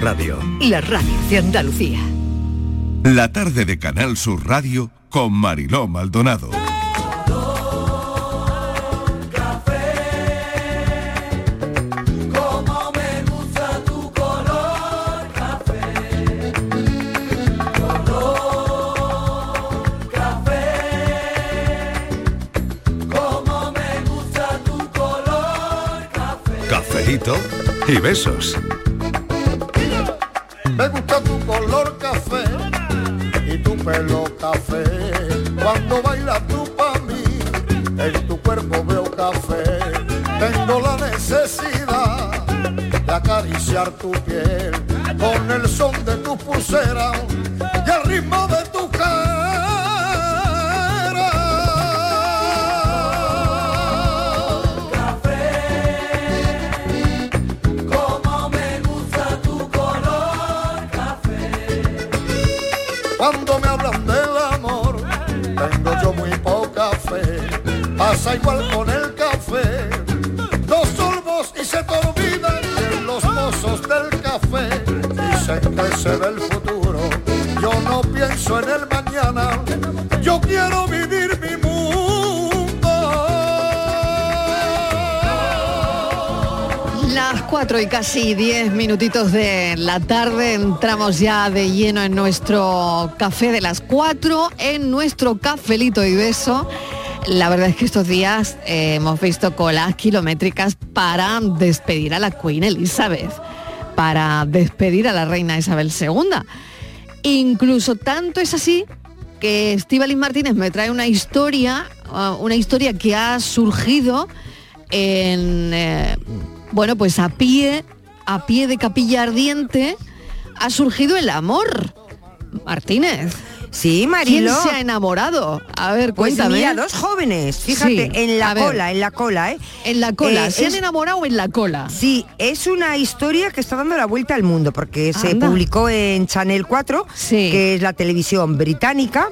Radio. La radio de Andalucía. La tarde de Canal Sur Radio con Mariló Maldonado. Como me gusta tu color café, color café. Como me gusta tu color café. Cafelito y besos. Me gusta tu color café y tu pelo café. Cuando bailas tú pa' mí, en tu cuerpo veo café. Tengo la necesidad de acariciar tu piel con el son de tu pulsera y el ritmo de Igual con el café. Dos sorbos y se te olvidan los mozos del café. Dicen que se ve el futuro. Yo no pienso en el mañana. Yo quiero vivir mi Las 4 y casi 10 minutitos de la tarde entramos ya de lleno en nuestro café de las 4, en nuestro cafelito y beso. La verdad es que estos días eh, hemos visto colas kilométricas para despedir a la Queen Elizabeth, para despedir a la reina Isabel II. Incluso tanto es así que Estíbaliz Martínez me trae una historia, uh, una historia que ha surgido en eh, bueno, pues a pie, a pie de capilla ardiente, ha surgido el amor. Martínez. Sí, Marilo. ¿Quién se ha enamorado? A ver, Pues cuéntame. mira, dos jóvenes, fíjate, Sí, en la ver. cola, en la cola, ¿eh? En la cola. Eh, ¿Se han es- enamorado en la cola? Sí, es una historia que está dando la vuelta al mundo porque se publicó en Channel 4, que es la televisión británica,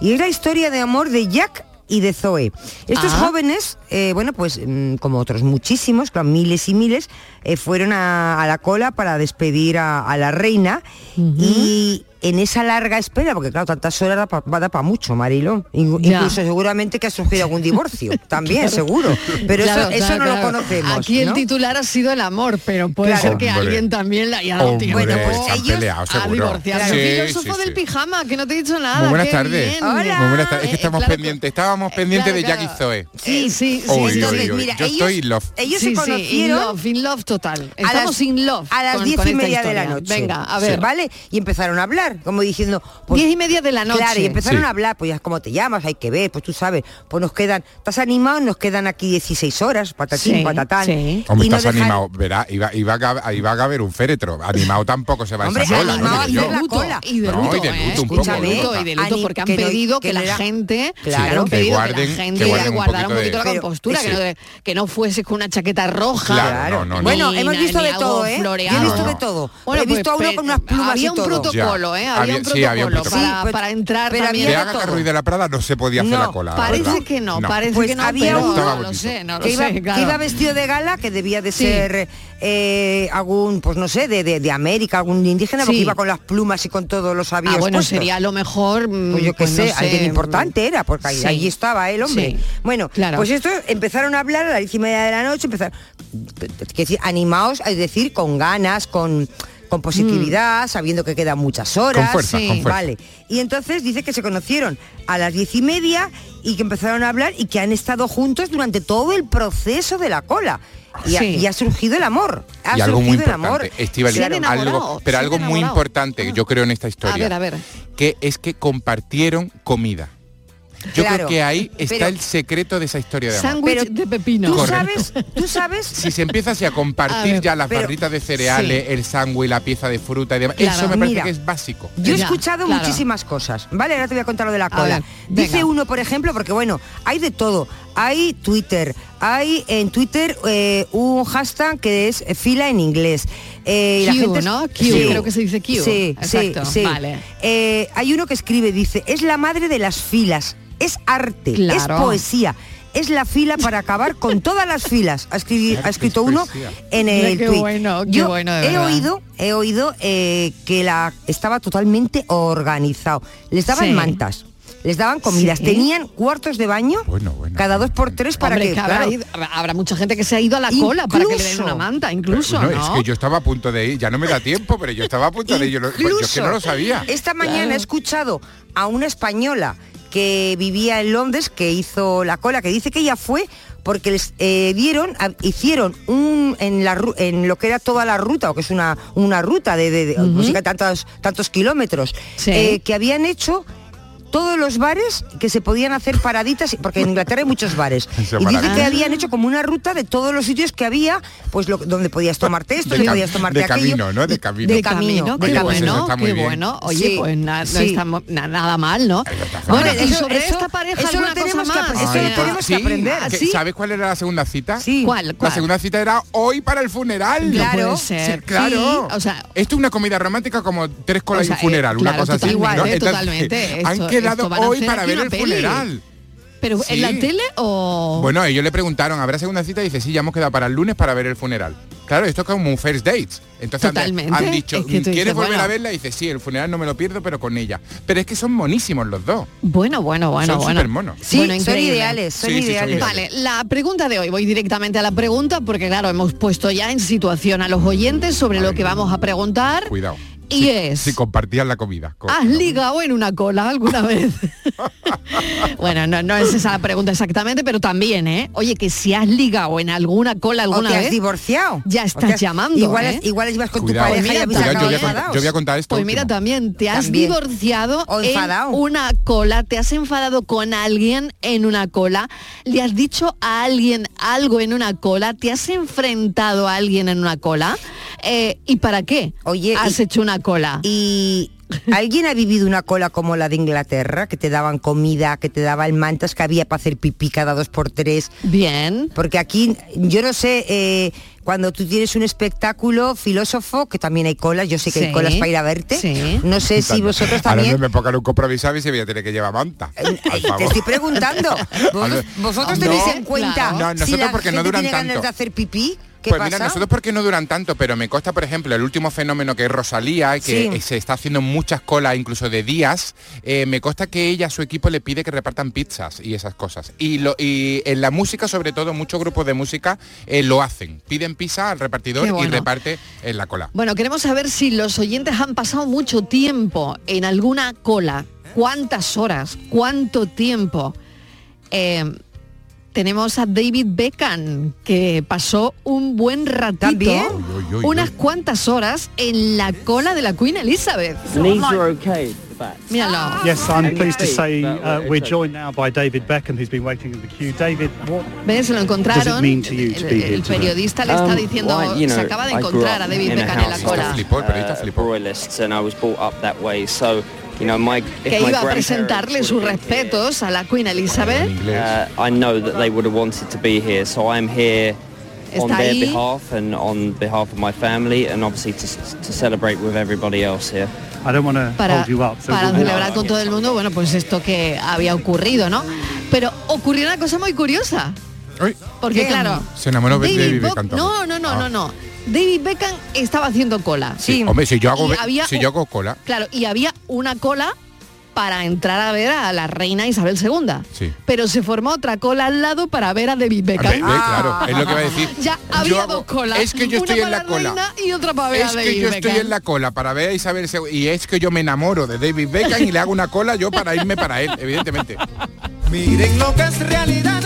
y es la historia de amor de Jack y de Zoe. Estos Ah. jóvenes, eh, bueno, pues mm, como otros muchísimos, claro, miles y miles, eh, fueron a, a la cola para despedir a, a la reina y en esa larga espera, porque claro, tantas horas da pa- va a dar para mucho, Marilo. In- Ya. Incluso seguramente que ha surgido algún divorcio, también, Claro. seguro. Pero Claro, eso, eso no claro. lo conocemos. Aquí el titular ha sido el amor, pero puede Claro. ser que Hombre. alguien también la haya dado Bueno, pues se han ellos- peleado, seguro. Sí, filósofo sí, del sí. pijama, que no te he dicho nada. Muy buenas tardes. Muy buenas tardes. Es que Eh, estamos claro, pendientes, estábamos pendientes claro, de Jack claro. y Zoe. Sí, sí, sí. Uy, entonces, mira, Yo estoy in love. ellos sí, se sí, conocieron in love, in love total. a Estamos las- in love. a las diez y media de la noche. Venga, a ver. ¿Vale? Y empezaron a hablar, como diciendo... pues, Diez y media de la noche. Claro, y empezaron Sí. a hablar, pues ya cómo te llamas, hay que ver, pues tú sabes, pues nos quedan, estás animado, nos quedan aquí 16 horas, patatín, Sí, patatán. sí. Hombre, Y no estás dejan- animado. Verá, iba, iba, a iba a caber un féretro. Animado tampoco se va Hombre, esa sola. animado no a digo hacer yo. la cola. Y de luto, y de ¿eh? luto un y de luto, Ani- porque han que pedido que la era- gente, Claro. Que pedido guarden- la gente guarden un guardara un poquito la compostura, que no, fuese con una chaqueta roja. Bueno, hemos visto de todo, ¿eh? Yo he visto de todo. Bueno, he visto a pues, uno con unas plumas había y un todo. protocolo, ¿eh? Había, Había- un sí, protocolo, había un protocolo. Para, Sí, pero- para entrar pero también. Había todo. Ruiz de la Prada no se podía hacer No, la cola. Parece ¿verdad? que no, parece Pues que no, había pero uno- no Estaba lo bonito. sé, no lo que, iba, sé, que claro. iba vestido de gala, que debía de Sí. ser eh, algún, pues no sé, de, de, de América, algún indígena, porque iba con las plumas y con todos los avíos Ah, bueno, puestos. sería lo mejor. mm, Pues yo qué pues no sé, alguien sé, importante era, porque ahí, sí. allí estaba el hombre. Bueno, Claro. pues esto empezaron a hablar a las diez y media de la noche, empezaron, animados, es decir, con ganas, con con positividad, sabiendo que quedan muchas horas. Con fuerza, con fuerza. Vale. Y entonces dice que se conocieron a las diez y media y que empezaron a hablar y que han estado juntos durante todo el proceso de la cola. Y, ha, Sí. y ha surgido el amor. Ha y algo surgido importante, algo, pero algo muy importante, yo creo en esta historia, A ver, a ver. que es que compartieron comida. Yo Claro, creo que ahí está pero- el secreto de esa historia de amor. Sándwich de pepino. Tú sabes, tú sabes Si se empieza así a A compartir ver, ya las pero- barritas de cereales, el sándwich, la pieza de fruta y demás, Claro, eso me parece mira. que es básico. Yo he escuchado claro. muchísimas cosas, ¿vale? Ahora te voy a contar lo de la cola. ver, Dice venga. uno, por ejemplo, porque bueno, hay de todo. Hay Twitter, hay en Twitter eh, un hashtag que es fila en inglés. Eh, la gente es- ¿no? Q, creo que se dice Q. Sí, Exacto, sí, sí. vale. Eh, hay uno que escribe, dice, es la madre de las filas, es arte, es Claro. poesía. es la fila para acabar con todas las filas. Ha, escrito uno en el Qué bueno, qué Yo bueno, de he verdad. oído, he oído eh, que la estaba totalmente organizado. Les daban Sí. mantas. Les daban comidas, Sí. tenían cuartos de baño Bueno, bueno. cada dos por tres para Hombre, que, que habrá, claro, ido- habrá mucha gente que se ha ido a la cola para que le den una manta, incluso, no, ¿no? es que yo estaba a punto de ir, ya no me da tiempo, pero yo estaba a punto de ir. Yo, lo- pues yo es que no lo sabía. Esta mañana he escuchado a una española que vivía en Londres, que hizo la cola, que dice que ella fue porque les eh, dieron, a- hicieron un en la en lo que era toda la ruta, o que es una, una ruta de, de, de- música tantos, tantos kilómetros, Sí. eh, que habían hecho todos los bares que se podían hacer paraditas, porque en Inglaterra hay muchos bares. Y dice que habían hecho como una ruta de todos los sitios que había, pues lo, donde podías tomarte esto, De donde podías tomarte de aquello. camino, ¿no? De camino. de camino, de camino. Pues bueno, está muy qué bien. bueno. Oye, Sí, pues na- no sí. está mo- na- nada mal, ¿no? Bueno, y Eso- sobre eso- esta pareja eso lo tenemos que eso lo Ay, tenemos sí, que aprender. ¿Sabes cuál era la segunda cita? Sí. ¿Cuál? La segunda cita era hoy para el funeral. No Claro. puede ser. Sí, claro. Sí, o sea, esto es una comida romántica como tres colas O sea, y un funeral, eh, una claro, cosa así. totalmente, ¿no? Entonces, totalmente. Quedado hoy para ver el peli. funeral. pero Sí. en la tele o Bueno, ellos le preguntaron, ¿habrá segunda cita? Y dice, sí, ya hemos quedado para el lunes para ver el funeral. Claro, esto es como un first date. Entonces han- han dicho, Es que ¿quieres dices, volver bueno. a verla? Y dice, sí, el funeral no me lo pierdo, pero con ella. Pero es que son monísimos los dos. bueno, bueno, bueno, son bueno. súper monos. Sí, Bueno, son ideales, son Sí, sí, son ideales. ideales. Vale, la pregunta de hoy, voy directamente a la pregunta porque claro, hemos puesto ya en situación a los oyentes sobre lo que vamos a preguntar. Cuidado. Y Si- es, Si compartían la comida. Co- ¿has ligado en una cola alguna vez? bueno, no, no es esa la pregunta exactamente, pero también, ¿eh? Oye, que si has ligado en alguna cola o alguna te has vez, divorciado. Ya O estás has- llamando, Igual, ¿eh? igual ibas con Cuidado. tu Pues pareja mira, y habéis Cuidado, yo, voy a contar, enfadados. yo voy a contar esto Pues mira, también te has También. divorciado O en una cola, te has enfadado con alguien en una cola, le has dicho a alguien algo en una cola, te has enfrentado a alguien en una cola, Eh, ¿y para qué Oye, has y- hecho una cola? Y ¿alguien ha vivido una cola como la de Inglaterra? Que te daban comida, que te daban mantas, que había para hacer pipí cada dos por tres. Bien. Porque aquí, yo no sé, eh, cuando tú tienes un espectáculo filósofo, que también hay colas, yo sé que Sí. hay colas para ir a verte. Sí. No sé si vosotros Ahora también... no me pongan un compromiso y se voy a tener que llevar manta. Eh. Te estoy preguntando. ¿Vos- ver. ¿Vosotros No, tenéis en cuenta claro. No, si la porque no duran tiene ganas tanto. de hacer pipí? ¿Qué pues pasa? mira, nosotros porque no duran tanto, pero me consta, por ejemplo, el último fenómeno que es Rosalía, que Sí. se está haciendo muchas colas, incluso de días, eh, me consta que ella a su equipo le pide que repartan pizzas y esas cosas. Y, lo, y en la música, sobre todo, muchos grupos de música eh, lo hacen. Piden pizza al repartidor bueno. y reparte en la cola. Bueno, queremos saber si los oyentes han pasado mucho tiempo en alguna cola. ¿Cuántas horas? ¿Cuánto tiempo? Eh, tenemos a David Beckham, que pasó un buen ratito, ¿También? Unas cuantas horas en la cola de la Queen Elizabeth. Míralo. Yes, I'm pleased to say uh, we're joined now by David Beckham, who's been waiting in the queue. David, what? ¿Ves? Lo encontraron. mean to you to El, be here el periodista le está Um, diciendo, well, you know, se acaba de encontrar a David Beckham en la cola. of, Flipó, el periodista uh, royalists, and I was brought up that way. So, you know, my Que iba a presentarle sus respetos a la Queen Elizabeth. Uh, I know that they would have wanted to be here, so I'm here on Está their ahí. behalf and on behalf of my family, and obviously to, to celebrate with everybody else here. I don't want to para, hold you up. so para celebrar con todo el mundo, bueno, pues esto que había ocurrido, ¿no? Pero ocurrió una cosa muy curiosa, porque claro, Se enamoró de David Bo- Beckham No, no, no, Ah. no, no. David Beckham estaba haciendo cola. sí. Sí. Hombre, si yo hago, había si un- yo hago cola, Claro, y había una cola para entrar a ver a la reina Isabel II. Sí. Pero se formó otra cola al lado para ver a David Beckham. claro, es lo que va a decir. Ya Yo había hago- dos colas. Es que yo una estoy en la cola. reina y otra para ver a Es David que yo estoy en la cola para ver a Isabel II y es que yo me enamoro de David Beckham y le hago una cola yo para irme para él, evidentemente. Miren lo que es realidad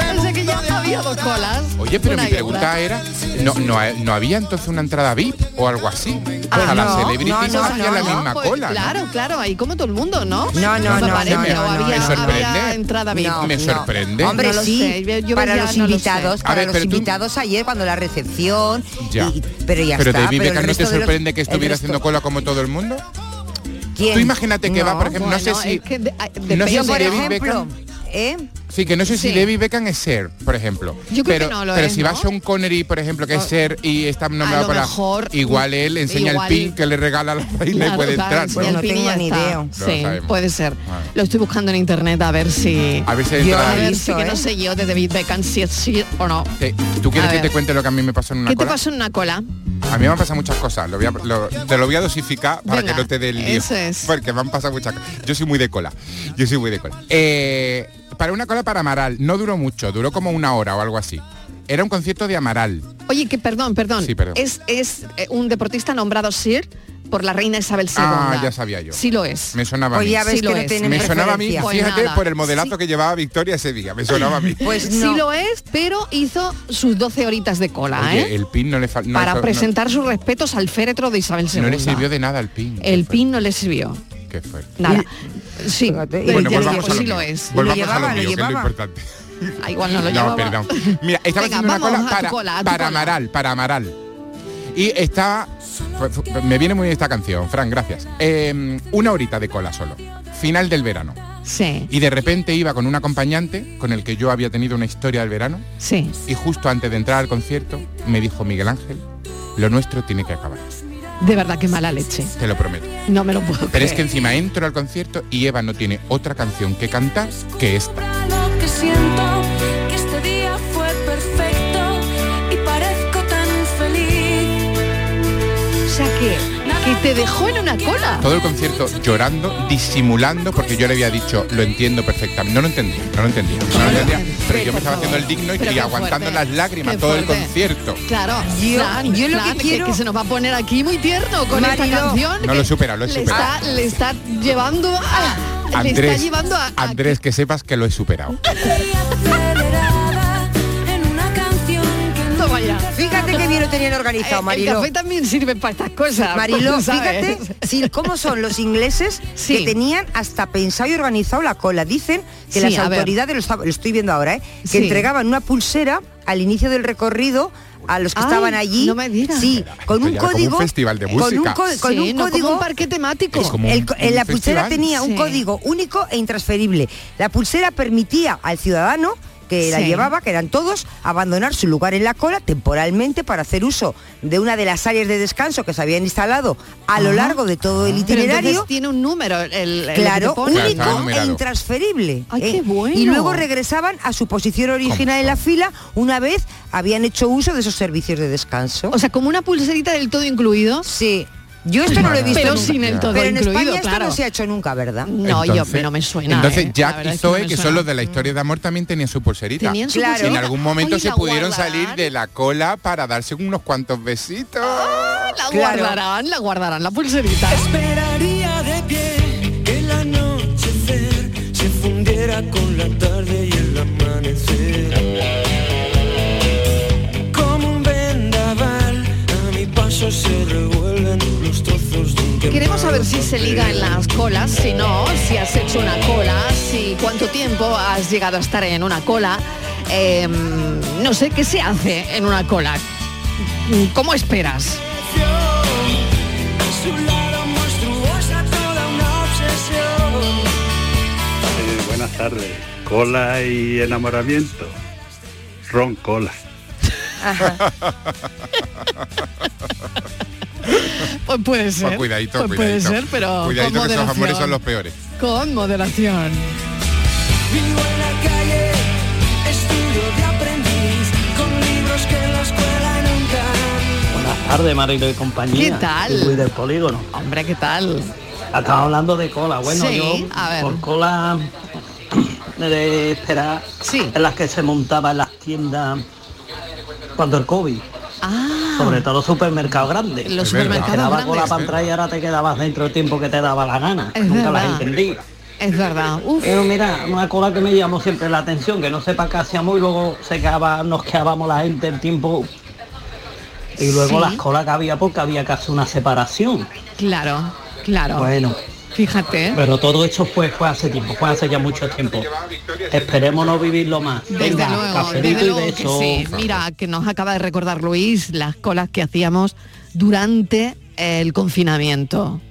este sea que ya había dos colas. Oye, pero mi pregunta otra. era, ¿no, no, no había entonces una entrada VIP o algo así? Ah, a las no, celebrities no, no, hacía no, la no, misma pues, cola. ¿no? Claro, claro, ahí como todo el mundo, ¿no? No, no, Me no, parece, no, había, no, Me sorprende. había entrada VIP. No, Me no. sorprende. Hombre, No lo sí, sé, yo- para los invitados, para ver, los invitados ayer cuando la recepción, Ya. y- pero ya pero está. David pero Beckham no te los- sorprende que estuviera haciendo cola como todo el mundo. ¿Quién? Tú imagínate que va, por ejemplo, no sé si es que de- a- no sé si por David ejemplo, Beckham ¿eh? Sí, que no sé si Sí. David Beckham es Ser, por ejemplo. Yo creo pero, que no lo pero es, si ¿no? va Sean Connery, por ejemplo, que es Ser y está nombrado lo para mejor, igual él enseña igual- el pin que le regala a la y Claro, puede claro, entrar. sí, ¿no? el pin ni idea. Sí, puede ser. Ah. Lo estoy buscando en internet a ver si... A ver si Yo A ver si que ¿eh? no sé yo de David Beckham si es sí o no. Te- ¿Tú quieres A que ver. te cuente lo que a mí me pasó en una ¿Qué te cola? pasó en una cola? A mí me han pasado muchas cosas. Lo voy a- lo- te lo voy a dosificar para Venga, que no te dé el lío. eso es. Porque me han pasado muchas cosas. Yo soy muy de cola. Yo soy muy de cola. Eh, para una cola para Amaral. No duró mucho. Duró como una hora o algo así. Era un concierto de Amaral. Oye, que perdón, perdón. Sí, perdón. Es, es eh, un deportista nombrado Sir por la reina Isabel II. Ah, ya sabía yo. Sí lo es. Me sonaba a mí. Oye, a ver Sí que lo no es. Me sonaba a mí. Pues fíjate, nada. por el modelazo Sí. que llevaba Victoria ese día. Me sonaba a mí. Pues Sí no. lo es, pero hizo sus 12 horitas de cola, Oye, ¿eh? el pin no le falta. Para presentar sus respetos al féretro de Isabel II. No le sirvió de nada el pin. El pin no le sirvió. Qué fuerte. Nada. Sí, Bueno, volvamos digo, a lo sí mío. lo es. Volvamos Lo llevaba, lo lo mío, que es lo importante. Ah, igual no lo No, llevaba. perdón. Mira, estaba Venga, haciendo una cola para, cola, para cola. Amaral, para Amaral. Y estaba... fu- Me viene muy bien esta canción, Fran, gracias. Eh, una horita de cola solo. Final del verano. Sí, Y de repente iba con un acompañante con el que yo había tenido una historia del verano. sí. Y justo antes de entrar al concierto me dijo Miguel Ángel, lo nuestro tiene que acabar. De verdad que mala leche. Te lo prometo. No me lo puedo Pero es que encima entro al concierto y Eva no tiene otra canción que cantar que esta. Que te dejó en una cola. Todo el concierto llorando, disimulando, porque yo le había dicho, lo entiendo perfectamente. No lo entendía, no lo entendía, no lo entendía. Pero yo me estaba haciendo el digno y, aguantando fuerte, las lágrimas todo el concierto. Claro, Yo- yo lo que quiero- que se nos va a poner aquí muy tierno con esta Mariló. canción. No que lo he superado, lo he le superado. Está, le está llevando a... le está Andrés, llevando a... a- Andrés, que sepas que lo he superado. Fíjate bien lo tenían Eh, organizado, el Mariló. café también sirve para estas cosas. Mariló, fíjate si, cómo son los ingleses Sí. que tenían hasta pensado y organizado la cola. Dicen que Sí, las autoridades, lo, está- lo estoy viendo ahora, ¿eh? que Sí. entregaban una pulsera al inicio del recorrido a los que Ay, llaban allí. no me digas. Sí, con un como código. festival de Con un, música. co- con Sí, un no, como código. un parque temático. Es como- El co- un la pulsera tenía un código único e intransferible. La pulsera permitía al ciudadano que la llevaba, que eran todos, abandonar su lugar en la cola temporalmente para hacer uso de una de las áreas de descanso que se habían instalado a lo Ajá. largo de todo el Pero itinerario. tiene un número. El, Claro, único e intransferible. ¿eh? Ay, qué bueno. Y luego regresaban a su posición original en la fila una vez habían hecho uso de esos servicios de descanso. O sea, como una pulserita del todo incluido. sí. Yo esto no lo he visto Pero nunca. sin el todo Pero en incluido, España esto claro. no se ha hecho nunca, ¿verdad? No, yo Entonces- no me suena. Entonces ¿eh? La Jack verdad y es que no Zoe, me que suena. son los de la historia de amor, también tenían su pulserita. Tenían su Claro. Y en pulserita. algún momento Ay, se la pudieron guardarán. salir de la cola para darse unos cuantos besitos. La Claro. guardarán, la guardarán, la pulserita. Esperaría de pie que el anochecer se fundiera con la tarde y el amanecer. Como un vendaval, a mi paso se revuelven Queremos saber si se liga en las colas, si no, si has hecho una cola, si cuánto tiempo has llegado a estar en una cola. Eh, no sé qué se hace en una cola. ¿Cómo esperas? Eh, buenas tardes. Cola y enamoramiento. Ron cola. Pues puede ser. Pues cuidadito, pues puede cuidadito. ser, pero Cuidadito con que esos amores moderación. son los peores. Con moderación. Vivo en la calle, estudio de aprendiz, con libros que en la escuela nunca. Buenas tardes, Marilo y compañía. ¿Qué tal? Soy Luis del polígono. Hombre, ¿qué tal? Estaba hablando de cola. Bueno, Sí, yo a ver. por cola de esperar Sí. en las que se montaba en las tiendas cuando el COVID. Ah, Sobre todo supermercados grandes. los supermercados Quedaba grandes. cola para entrar y ahora te quedabas dentro del tiempo que te daba la gana. Es Nunca las verdad. entendí. Es verdad. Uf, Pero mira, una cola que me llamó siempre la atención, que no sepa qué hacíamos y luego se quedaba, nos quedábamos la gente el tiempo. Y luego Sí. las colas que había porque había que hacer una separación. claro, claro. Bueno, Fíjate. ¿eh? Pero todo eso fue, hace tiempo, fue hace ya mucho tiempo. Esperemos no vivirlo más. Venga, de eso. sí. Mira, que nos acaba de recordar Luis las colas que hacíamos durante el confinamiento.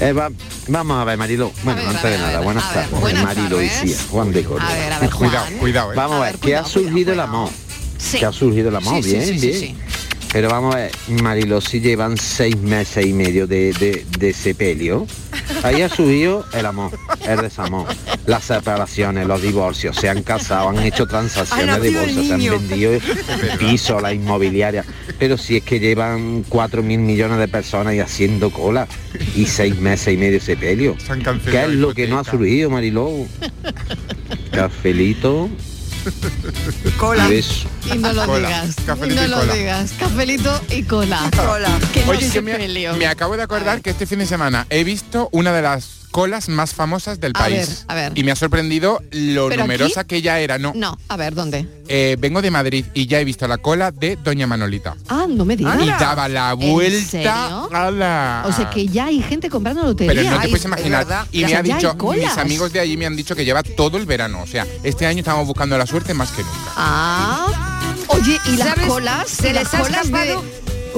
Eh, Eva, vamos a ver, Marilo. Bueno, antes de nada, buenas tardes. Marilo y Cía, Juan de Coria. A ver, a ver, Juan. Cuidado, cuidado, eh. Vamos a ver, que ha surgido el amor. Sí. Que ha surgido el amor, Sí, sí, bien, sí, sí, bien. Pero vamos a ver, Marilo, si llevan seis meses y medio de, de, de sepelio, ahí ha subido el amor, el desamor, las separaciones, los divorcios, se han casado, han hecho transacciones de bolsa, se han vendido pisos, la inmobiliaria. Pero si es que llevan cuatro mil millones de personas y haciendo cola y seis meses y medio de sepelio. ¿Qué es lo que no ha surgido, Mariló? Cafelito. Cola. Y no lo Cola. digas. Cafelito no y lo cola. digas. Cafelito y cola. Que no Oye, es que me, me acabo de acordar que este fin de semana he visto una de las colas más famosas del A ver, país. a ver. Y me ha sorprendido lo ¿Pero numerosa aquí? que ya era. No, No, a ver, ¿dónde? Eh, vengo de Madrid y ya he visto la cola de Doña Manolita. Ah, no me digas. Y daba la ¿En vuelta a la... O sea que ya hay gente comprando lotería. Pero no te Ay, puedes es imaginar. verdad. Y me ha dicho, mis amigos de allí me han dicho que lleva todo el verano. O sea, este año estamos buscando la suerte más que nunca. Ah. Oye, y las colas, Se y les las ha colas de,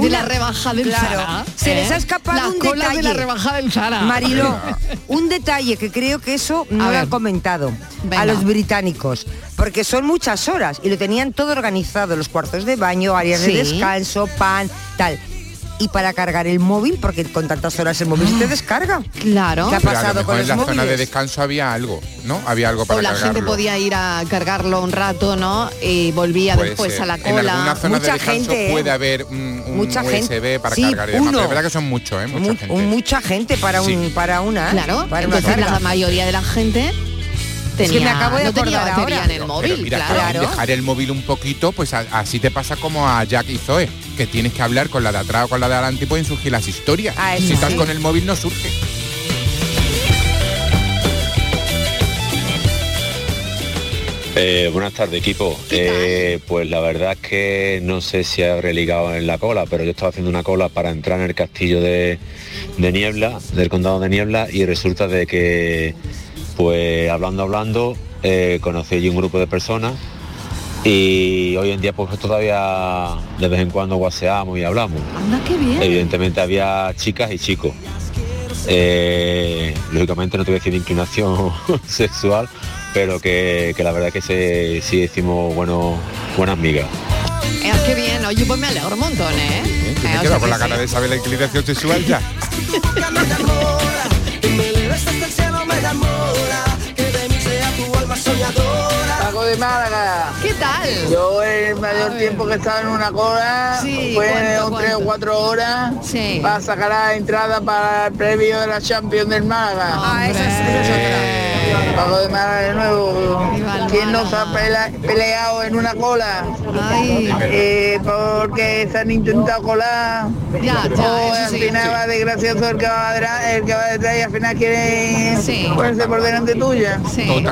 de la rebaja del Claro, Zara. se les ¿eh? ha escapado las un colas detalle. de la rebaja del Zara. Mariló, un detalle que creo que eso no lo han comentado Venga. a los británicos, porque son muchas horas y lo tenían todo organizado, los cuartos de baño, áreas Sí. de descanso, pan, tal. Y para cargar el móvil, porque con tantas horas el móvil se te descarga. Claro. ¿Qué ha Pero a lo pasado mejor con en la zona de descanso había algo, ¿no? Había algo para O la cargarlo. gente podía ir a cargarlo un rato, ¿no? Y volvía Puede después ser. a la En cola. zona Mucha de descanso gente, ¿eh? puede haber un, un Mucha USB gente. para Sí, cargar y demás. uno. Pero es verdad que son muchos, ¿eh? Mucha Mu- gente. mucha gente para un para una Claro, para una entonces carga. la mayoría de la gente que tenía, me acabo de no tenía acordar ahora. en el Pero móvil, mira, claro. dejar el móvil un poquito, pues a- así te pasa como a Jack y Zoe, que tienes que hablar con la de atrás o con la de adelante y pueden surgir las historias. Ah, si estás con el móvil no surge. Eh, buenas tardes, equipo. Eh, pues la verdad es que no sé si habré ligado en la cola, pero yo estaba haciendo una cola para entrar en el castillo de, de Niebla, del condado de Niebla, y resulta de que, pues hablando, hablando, eh, conocí allí un grupo de personas y hoy en día pues todavía de vez en cuando guaseamos y hablamos. Anda, qué bien. Evidentemente había chicas y chicos. Eh, lógicamente no te voy a decir de inclinación sexual, pero que, que la verdad que se, sí hicimos bueno, buenas migas. Eh, qué bien, oye, pues me alegro un montón, ¿eh? ¿Te Eh, o quedas sea con que la sí. cara de saber la inclinación sexual ya? de Málaga. ¿Qué tal? Yo el mayor tiempo que he estado en una cola Sí, fue ¿cuánto, un 3 o cuánto? 4 horas Sí. para sacar la entrada para el previo de la Champions del Málaga. Ah, esa es, de Málaga de nuevo. ¿Quién nos ha peleado en una cola? Ay. Eh, porque se han intentado colar. Ya, ya, o al sí. final va desgracioso el que va atrás, el que va detrás y al final quiere Sí. ponerse por delante tuya. Sí,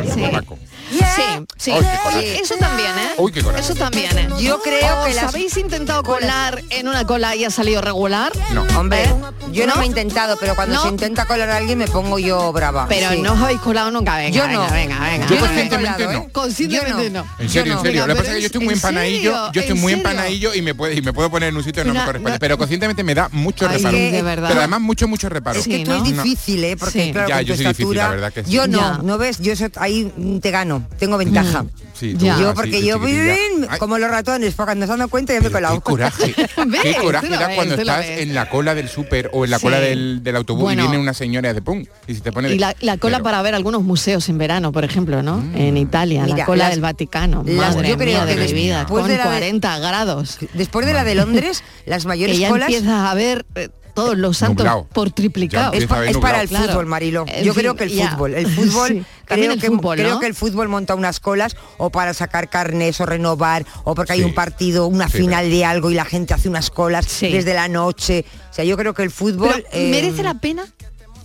sí. Sí, qué. Eso también, ¿eh? Uy, qué coraje. Eso también, ¿eh? Yo creo ¿Os que las habéis intentado colar en una cola y ha salido regular? No. Hombre, ¿Eh? yo no, ¿No? me he intentado, pero cuando ¿No? se intenta colar a alguien me pongo yo brava. Pero Sí. no os habéis colado nunca, venga, Yo venga, no. venga, venga. Yo he conscientemente colado, no. ¿eh? Conscientemente Yo no. En serio, Yo en serio. Lo que pasa es que yo estoy muy ¿en empanadillo, yo estoy ¿En muy empanadillo y me puede y me puedo poner en un sitio y no Una- me corresponde. no- Pero conscientemente me da mucho Ay, reparo. de verdad. Pero además mucho, mucho reparo. Es que tú es ¿no? difícil, ¿eh? Porque Sí. claro, Ya, con yo tu soy difícil, estatura, la verdad que sí. Yo no, Ya. no ves, yo ahí mm, te gano, tengo ventaja. Sí, tú Yo porque yo voy bien, como los ratones, porque cuando se dan cuenta ya me colado. Qué coraje. Qué coraje da ves, cuando estás en la cola del súper o en la Sí. cola del, del autobús Bueno. y viene una señora de pum y se te pone de- Y la, la cola Pero- para ver algunos museos en verano, por ejemplo, ¿no? Mm. En Italia, la cola las- del Vaticano. las- Madre yo creo mía que de mi vida, con de la de- 40 grados. Después de la de Londres, las Que mayores ya colas empiezas a ver eh, todos los santos Nublado. por triplicado. Es, pa- para el. Claro. fútbol, Marilo. En Yo fin, creo que el ya. fútbol, el fútbol, Sí, también creo, el que, fútbol, creo ¿no? que el fútbol monta unas colas o para sacar carnes o renovar o porque hay un partido, una Sí, final de algo y la gente hace unas colas Sí. desde la noche. O sea, yo creo que el fútbol Pero, eh, ¿Merece la pena?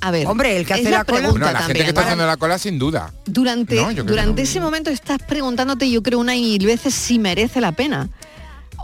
A ver, Hombre, el que hace la cola- la gente que está haciendo la cola sin duda. Durante, No, durante ese momento estás preguntándote, yo creo, una y mil veces si merece la pena.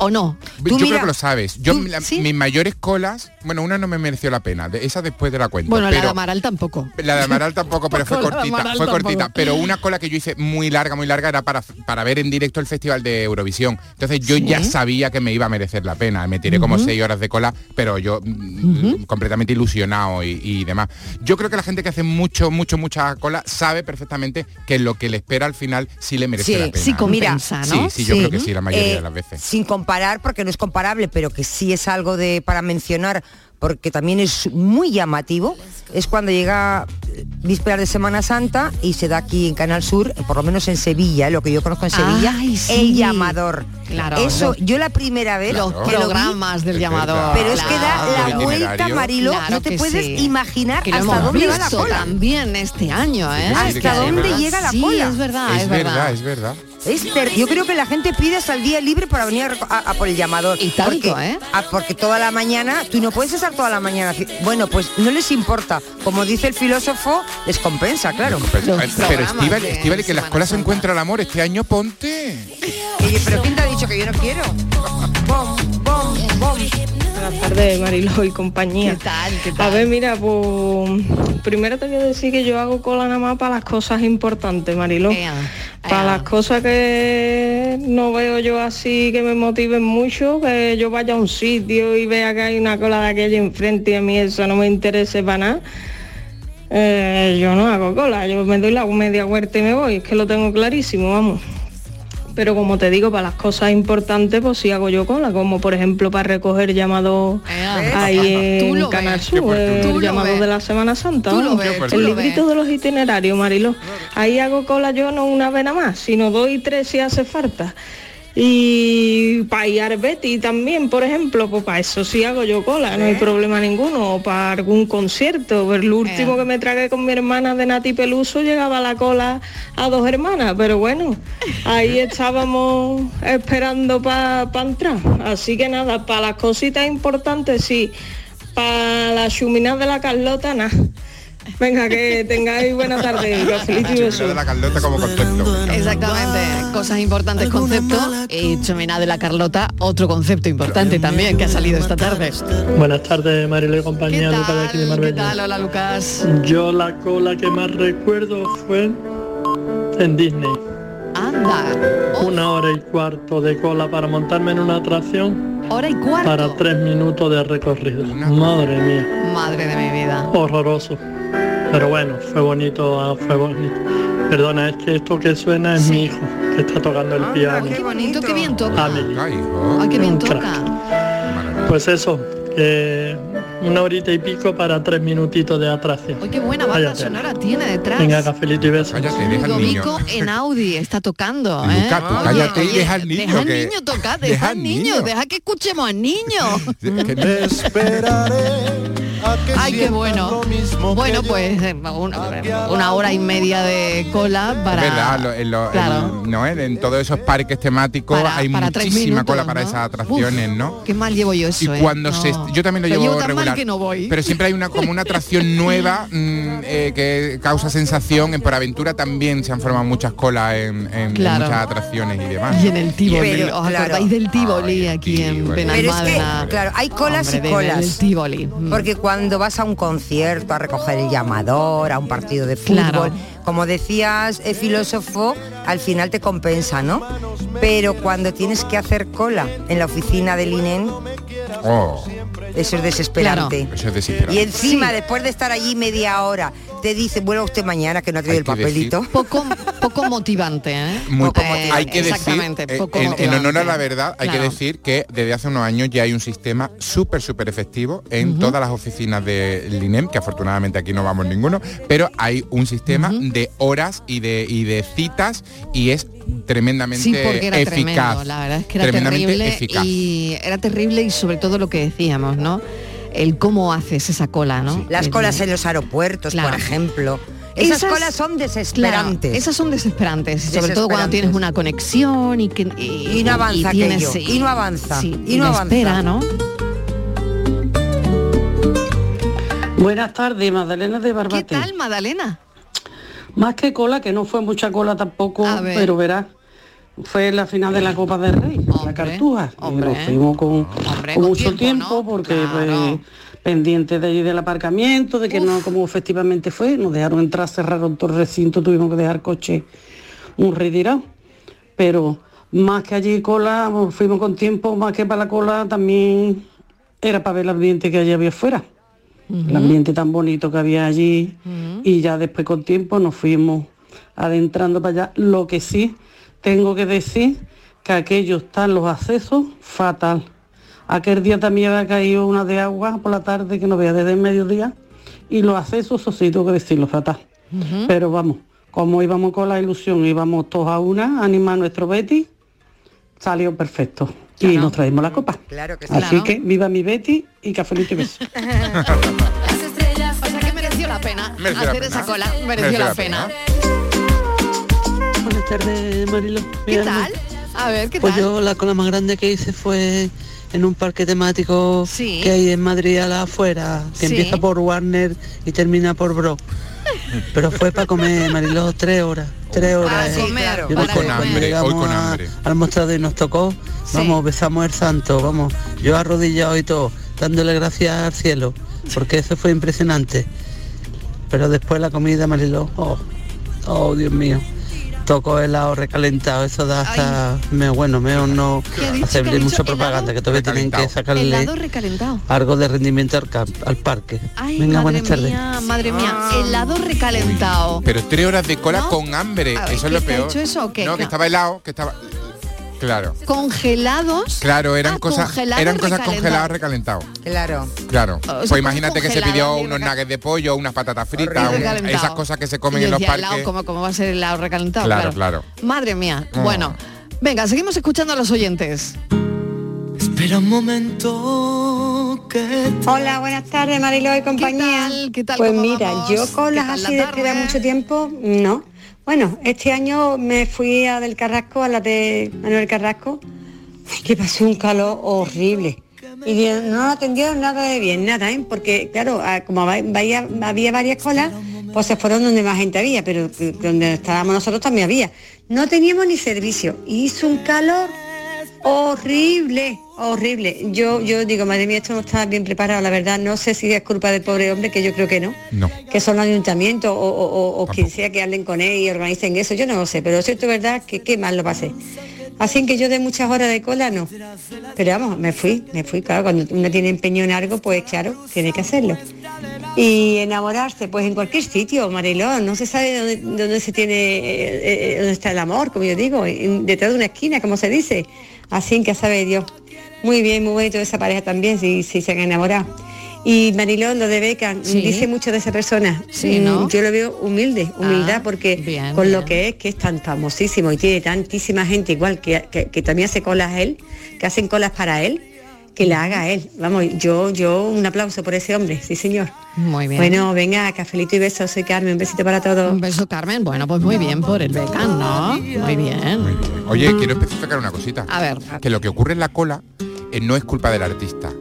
¿O no? Yo creo que lo sabes. Yo la- mis mayores colas, bueno, una no me mereció la pena, de- esa después de la cuenta. Bueno, la de Amaral tampoco. La de Amaral tampoco, pero fue cortita, fue tampoco. cortita. Pero una cola que yo hice muy larga, muy larga, era para, para ver en directo el Festival de Eurovisión. Entonces yo Sí. ya sabía que me iba a merecer la pena. Me tiré como seis horas de cola, pero yo mm, completamente ilusionado y, y demás. Yo creo que la gente que hace mucho, mucho, mucha cola sabe perfectamente que lo que le espera al final sí le merece Sí, la pena. sí compensa, Sí, ¿no? sí, yo Sí. creo que sí, la mayoría Eh, de las veces. Sin comparar, porque no es comparable, pero que sí es algo de para mencionar, porque también es muy llamativo, es cuando llega eh, vísperas de Semana Santa y se da aquí en Canal Sur, eh, por lo menos en Sevilla, lo que yo conozco en Sevilla, Ay, sí. el llamador. Claro, Eso, yo la primera vez los que lo vi, programas del llamador. pero es que da la Claro. vuelta, Marilo, Claro no te puedes sí. imaginar Que hasta dónde va la cola. también este año, ¿eh? ¿Hasta dónde llega la sí, cola? es verdad, es, es verdad, es verdad. Es ter- yo creo que la gente pide hasta el día libre para venir a, reco- a- a por el llamador. Y tanto, porque, ¿eh? a- porque toda la mañana, tú no puedes estar toda la mañana. Bueno, pues no les importa. Como dice el filósofo, les compensa, claro. Pero, Estíbal, que la escuela se encuentra el amor, este año ponte. Oye, pero ¿quién te ha dicho que yo no quiero? Bom, bom, bom. Buenas tardes, Marilo y compañía. ¿Qué tal? ¿Qué A ver, mira, pues primero te voy a decir que yo hago cola nada más para las cosas importantes, Marilo. Para las cosas que no veo yo así que me motiven mucho, que yo vaya a un sitio y vea que hay una cola de aquella enfrente y a mí eso no me interese para nada. eh, yo no hago cola, yo me doy la media vuelta y me voy, es que lo tengo clarísimo, vamos. Pero como te digo, para las cosas importantes, pues sí hago yo cola, como por ejemplo para recoger llamados ahí lo en Canal ves. Sur, el ves. de la Semana Santa, ves, el librito ves. de los itinerarios, Marilo. Ahí hago cola yo no una vez nada más, sino dos y tres si hace falta. Y para ir al Betty también, por ejemplo, pues para eso sí hago yo cola, no hay problema ninguno. O para algún concierto. Pues el último que me tragué con mi hermana de Nati Peluso llegaba la cola a dos hermanas, pero bueno, ahí estábamos esperando para entrar. Así que nada, para las cositas importantes sí, para la chuminada de la Carlota nada. Venga, que tengáis buena tarde. De la Carlota como concepto. Exactamente, cosas importantes, concepto. Y Chomina de la Carlota, otro concepto importante también que ha salido esta tarde. Buenas tardes, Marilo y compañía, ¿Qué Lucas de aquí de? ¿Qué tal? Hola, Lucas. Yo la cola que más recuerdo fue en Disney. Anda, Una hora y cuarto de cola para montarme en una atracción hora y cuarto. para tres minutos de recorrido. Madre mía, Madre de mi vida. horroroso. Pero bueno, fue bonito, ah, fue bonito. Perdona, es que esto que suena es mi hijo, que está tocando el piano. Qué bonito, qué bien toca. Amelie. Ay, qué bien toca. Pues eso, que una horita y pico para tres minutitos de atracción. Ay, qué buena banda tela. sonora tiene detrás. Venga, cafelito y besos. Ludovico en Audi está tocando. ¿eh? Luca, tú Oye, cállate y oye, deja al niño Deja al que- niño tocar, deja deja al al niño, niño. deja que escuchemos al niño. esperaré a que Ay, qué bueno. Bueno, pues eh, una, una hora y media de cola para... Es verdad, en, lo- Claro. en- ¿no? en, en todos esos parques temáticos Para- hay para muchísima minutos, cola para ¿no? esas atracciones, ¿no? Qué mal llevo yo eso, Y ¿eh? cuando se No. yo también lo llevo, llevo tan mal regular que no voy. pero siempre hay una como una atracción nueva mm, eh, que causa sensación en por aventura también se han formado muchas colas en, en- Claro. muchas atracciones y demás Y en el Tivoli, Pero, ¿os claro. acordáis del Tivoli aquí en Pero es que, Benalmádena? claro, hay colas Hombre, y colas. del Tivoli. Mm. Porque cuando vas a un concierto, a recoger el llamador, a un partido de fútbol, Claro. como decías, el filósofo, al final te compensa, ¿no? Pero cuando tienes que hacer cola en la oficina del INEN, Oh, eso es desesperante. eso es desesperante. Y encima, después de estar allí media hora, te dice, vuelva usted mañana que no ha traído el que decir- papelito. Poco, poco motivante, ¿eh? Muy Poco motivante. hay que decir, Exactamente, eh, poco en, en motivante. honor a la verdad, hay que decir que desde hace unos años ya hay un sistema súper, súper efectivo en todas las oficinas del INEM, que afortunadamente aquí no vamos ninguno, pero hay un sistema de horas y de, y de citas y es tremendamente Sí, porque era eficaz. tremendo, la verdad es que era tremendamente terrible eficaz. y era terrible y sobre todo lo que decíamos, ¿no? El cómo haces esa cola, ¿no? Las colas en los aeropuertos, Claro. por ejemplo. Esas, Esas- colas son desesperantes. Claro, esas son desesperantes, sobre todo cuando tienes una conexión y que y, Y no avanza tienes- aquello, y no avanza, sí, y no avanza. espera, ¿no? Buenas tardes, Magdalena de ¿Qué Barbate. tal, Madalena? Más que cola, que no fue mucha cola tampoco, A ver. pero verás, fue la final de la Copa del Rey, la Cartuja. Y nos fuimos con, con con mucho tiempo, tiempo, porque pues, pendiente de allí del aparcamiento, de que no, como efectivamente fue, nos dejaron entrar, cerraron todo el recinto, tuvimos que dejar coche un retirado. Pero más que allí cola, pues, fuimos con tiempo, más que para la cola, también era para ver el ambiente que allí había afuera. El ambiente tan bonito que había allí. Y ya después con tiempo nos fuimos adentrando para allá. Lo que sí tengo que decir que aquello están los accesos fatal. Aquel día también había caído una de agua por la tarde que no veía desde el mediodía y los accesos, eso sí, tengo que decirlo fatal. Pero vamos, como íbamos con la ilusión, íbamos todos a una, a animar a nuestro Betty, salió perfecto. Y nos traímos la copa. Claro que sí. Así Claro. que viva mi Betty y cafelito y beso. O sea que mereció la pena Mereció la hacer pena. esa cola, mereció la, pena. Buenas tardes, Marilo. ¿Qué tal? A ver, ¿qué Pues tal? yo la cola más grande que hice fue en un parque temático que hay en Madrid a la afuera, que Sí. empieza por Warner y termina por Bro. Pero fue para comer, Marilo, tres horas. Tres horas. Para eh. comer, Yo para cuando Hoy llegamos con a- hambre. al mostrador y nos tocó, vamos, besamos el santo, vamos, yo arrodillado y todo, dándole gracias al cielo, porque eso fue impresionante. Pero después la comida, Marilo, oh, oh Dios mío. Tocó helado recalentado, eso da hasta, me, bueno, mejor no ¿Qué ha dicho? ¿Qué hacerle mucha propaganda, que todavía tienen que sacarle Helado recalentado. algo de rendimiento al, camp- al parque. Ay, Venga, madre buenas tardes. mía, madre mía, helado recalentado. Pero tres horas de cola ¿No? con hambre, ver, eso es ¿qué lo peor. hecho eso o qué? No, que estaba helado, que estaba... Claro. Congelados. Claro, eran Ah, cosas congelado eran cosas recalentado. congeladas recalentadas. Claro. Claro. sea, pues cosas imagínate que se pidió unos nuggets de pollo, unas patatas fritas, un- esas cosas que se comen en los parques. helado, ¿cómo, cómo va a ser helado recalentado? Claro, claro. Madre mía. Oh. Bueno, venga, seguimos escuchando a los oyentes. Espera un momento que Hola, buenas tardes Mariló y compañía. ¿Qué tal? Pues ¿Cómo mira, vamos? yo ¿Qué colas tal la así de mucho tiempo, no. Bueno, este año me fui a del Carrasco, a la de Manuel Carrasco, que pasé un calor horrible. Y no atendieron nada de bien, nada, ¿eh? Porque, claro, ah, como vaya- había varias colas, pues se fueron donde más gente había, pero donde estábamos nosotros también había. No teníamos ni servicio. Hizo un calor horrible, horrible. Yo, yo digo, madre mía, esto no está bien preparado, la verdad. No sé si es culpa del pobre hombre, que yo creo que no. No. Que son los ayuntamientos o, o- o- o quien sea que hablen con él y organicen eso, yo no lo sé, pero lo cierto es verdad que qué mal lo pasé. Así que yo de muchas horas de cola no. Pero vamos, me fui, me fui, claro, cuando uno tiene empeño en algo, pues claro, tiene que hacerlo. Y enamorarse, pues en cualquier sitio, Mariló, no se sabe dónde, dónde se tiene, eh, eh, dónde está el amor, como yo digo, en- detrás de una esquina, como se dice. Así que sabe Dios. Muy bien, muy bonito esa pareja también, si, si se han enamorado. Y Mariló, lo de Beca, Sí. dice mucho de esa persona. Sí, Mm, ¿no? Yo lo veo humilde, humildad, Ah, porque bien, con lo bien. que es, que es tan famosísimo y tiene tantísima gente igual que, que- que también hace colas a él, que hacen colas para él, que la haga él. Vamos, yo, yo un aplauso por ese hombre, sí señor. Muy bien. Bueno, venga, cafelito y besos, soy Carmen, un besito para todos. Un beso, Carmen. Bueno, pues muy bien por el Beckham, ¿no? Muy bien. Oye, quiero especificar una cosita. A ver. Que lo que ocurre en la cola no es culpa del artista.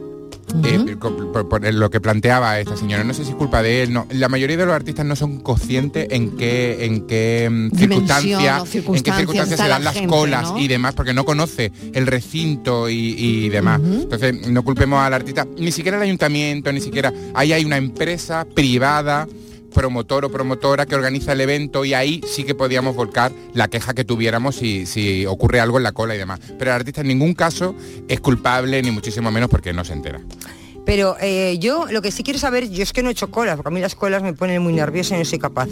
Eh, por, por lo que planteaba esta señora, no sé si es culpa de él, no. La mayoría de los artistas no son conscientes en qué, en qué mm, circunstancias, en qué circunstancias se la dan las gente, colas ¿no? y demás, porque no conoce el recinto y, y demás. Entonces, no culpemos al artista, ni siquiera el ayuntamiento, ni siquiera. Ahí hay una empresa privada promotor o promotora que organiza el evento y ahí sí que podíamos volcar la queja que tuviéramos si, si ocurre algo en la cola y demás. Pero el artista en ningún caso es culpable, ni muchísimo menos porque no se entera. Pero eh, yo lo que sí quiero saber, yo es que no he hecho colas, porque a mí las colas me ponen muy nerviosa y no soy capaz.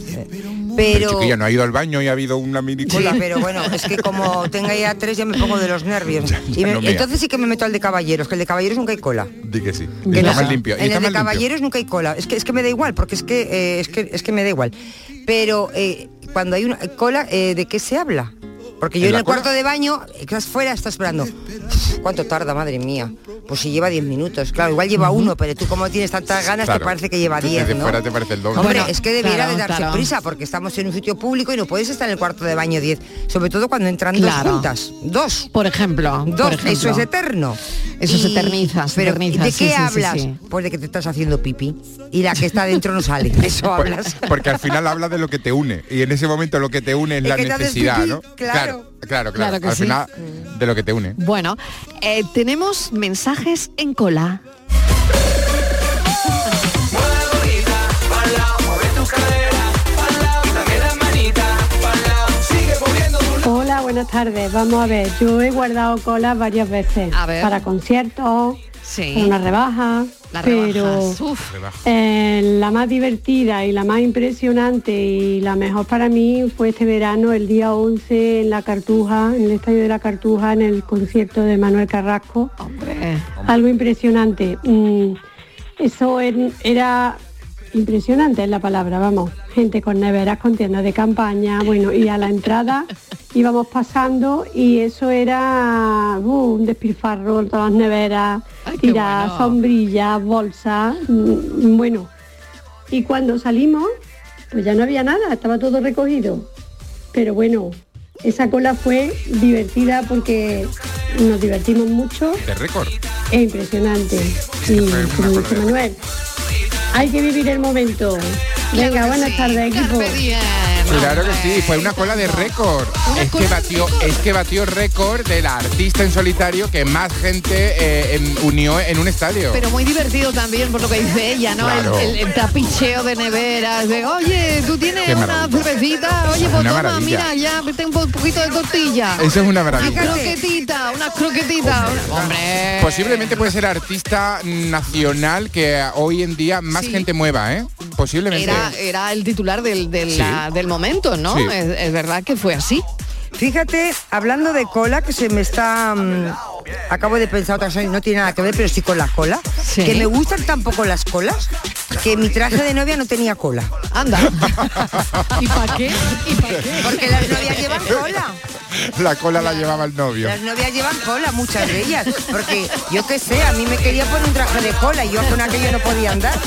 Pero, chiquilla no ha ido al baño y ha habido una mini Sí, pero bueno, es que como tenga ya tres ya me pongo de los nervios. Y me- no, mira. entonces sí que me meto al de caballeros, que el de caballeros nunca hay cola. Di que sí. Que está no. más limpio. En está el de limpio. caballeros nunca hay cola. Es que es que me da igual, porque es que eh, es que es que me da igual. Pero eh, cuando hay una cola, eh, ¿de qué se habla? Porque yo ¿En el cola? cuarto de baño, estás fuera, estás esperando. ¿Cuánto tarda, madre mía? Pues si lleva 10 minutos. Claro, igual lleva uno, pero tú como tienes tantas ganas, Claro. te parece que lleva 10, Desde ¿no? fuera te parece el doble. Hombre, Bueno, es que debiera claro, de darse claro. prisa, porque estamos en un sitio público y no puedes estar en el cuarto de baño 10. Sobre todo cuando entran Claro. dos juntas. Dos. Por ejemplo. Dos, por ejemplo. eso es eterno. Eso se eterniza, se pero eterniza, ¿de sí, qué sí, sí, hablas? sí. Pues de que te estás haciendo pipí y la que está dentro no sale. Eso hablas. Porque al final habla de lo que te une y en ese momento lo que te une es Es la necesidad, pipí, ¿no? claro, claro, claro, Claro que Al sí. final, de lo que te une. Bueno, eh, tenemos mensajes en cola. Hola, buenas tardes. Vamos a ver, yo he guardado colas varias veces para conciertos, rebaja, Las pero uf. eh, la más divertida y la más impresionante y la mejor para mí fue este verano, el día 11 en la Cartuja, en el Estadio de la Cartuja, en el concierto de Manuel Carrasco. Algo impresionante. Mm, eso en- era impresionante es la palabra, vamos. Gente con neveras, con tiendas de campaña, bueno, y a la entrada íbamos pasando y eso era uh, un despilfarro, todas las neveras, tirar sombrillas, bolsas, mm, bueno. Y cuando salimos, pues ya no había nada, estaba todo recogido. Pero bueno, esa cola fue divertida porque nos divertimos mucho De récord. es impresionante. Y como dice Manuel, hay que vivir el momento. Venga, buenas tardes, equipo. Claro que sí, fue una cola de récord. Es que batió, es que batió récord de la artista en solitario que más gente eh, en- unió en un estadio. Pero muy divertido también por lo que dice ella, ¿no? El- Claro. El, el tapicheo de neveras, de oye, tú tienes Qué una cervecita, oye, pues Una toma, maravilla. mira, ya tengo un poquito de tortilla. Eso es una maravilla. Unas croquetitas, unas croquetitas. Hombre. Posiblemente puede ser artista nacional que hoy en día más gente mueva, ¿eh? Posiblemente. Era, era el titular del, del, Sí. la- del momento, ¿no? Sí. Es, es verdad que fue así. Fíjate, hablando de cola, que se me está... mm, acabo de pensar otra cosa, no tiene nada que ver, pero sí con la cola. Sí. Que me gustan tampoco las colas, que mi traje de novia no tenía cola. Anda. ¿Y para qué? ¿Y para qué? Porque las novias llevan cola. La cola la llevaba el novio. Las novias llevan cola, muchas de ellas. Porque yo qué sé, a mí me quería poner un traje de cola y yo con aquello no podía andar.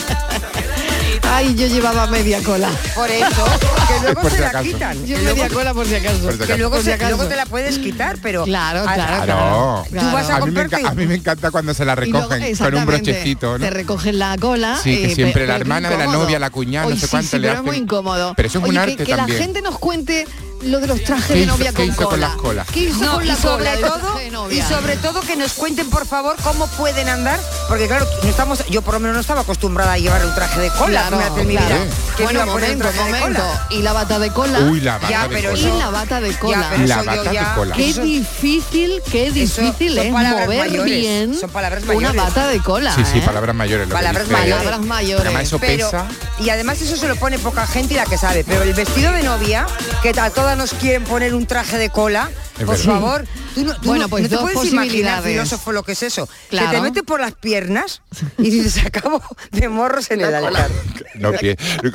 Ay, yo llevaba media cola. Por eso, que luego Por se si la acaso. quitan. Yo Que media luego- cola por si acaso. Por si Que luego, Por si se- acaso. luego te la puedes quitar, pero... Claro, claro, Claro. Tú vas a a, mí me comprarte- enca- a mí me encanta cuando se la Y luego, recogen con un brochecito, ¿no? Te recogen la cola. Sí, que eh, siempre pe- la hermana de la novia, la cuñada, no sé sí, cuánto sí, le pero es hacen. muy incómodo. Pero eso es un Oye, que- arte que, también. la gente nos cuente lo de los trajes ¿Qué de novia con cola. con las colas? ¿Qué hizo No, con y la sobre cola todo de y sobre todo que nos cuenten por favor cómo pueden andar porque claro no estamos yo por lo menos no estaba acostumbrada a llevar un traje de cola Claro, primera vez en mi claro. vida. ¿Quién Bueno, un momento, momento. Y la bata de cola. Uy, la bata Ya, de pero cola. Y la bata de cola. pero La eso bata de ya- cola. Qué eso- difícil, qué eso difícil son es palabras mover mayores, bien son palabras una mayores. bata de cola. Sí, sí, ¿eh? palabras mayores. Lo que Palabras mayores. Palabras mayores. Además eso Pero- pesa. y además eso se lo pone poca gente y la que sabe pero el vestido de novia que a todas nos quieren poner un traje de cola Es por verdad. favor tú no, tú Bueno, no- pues no te dos puedes imaginar filósofo lo que es eso Claro. que te mete por las piernas y dices acabo de morros en el altar No,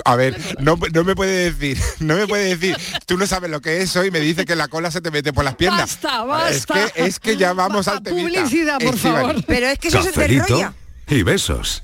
a ver, no, no me puede decir, no me puede decir, tú no sabes lo que es eso y me dice que la cola se te mete por las piernas. Basta, basta. Es que, es que ya vamos al temita. Publicidad, por favor. pero es que eso se te Cafelito enrolla y besos.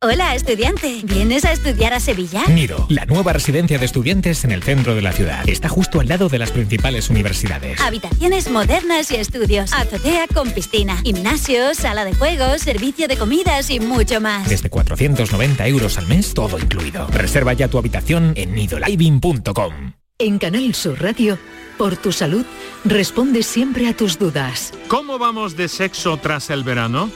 Hola, estudiante. ¿Vienes a estudiar a Sevilla? Nido, la nueva residencia de estudiantes en el centro de la ciudad. Está justo al lado de las principales universidades. Habitaciones modernas y estudios. Azotea con piscina. Gimnasio, sala de juegos, servicio de comidas y mucho más. Desde 490 euros al mes, todo incluido. Reserva ya tu habitación en nidoliving.com. En Canal Sur Radio, por tu salud, responde siempre a tus dudas. ¿Cómo vamos de sexo tras el verano?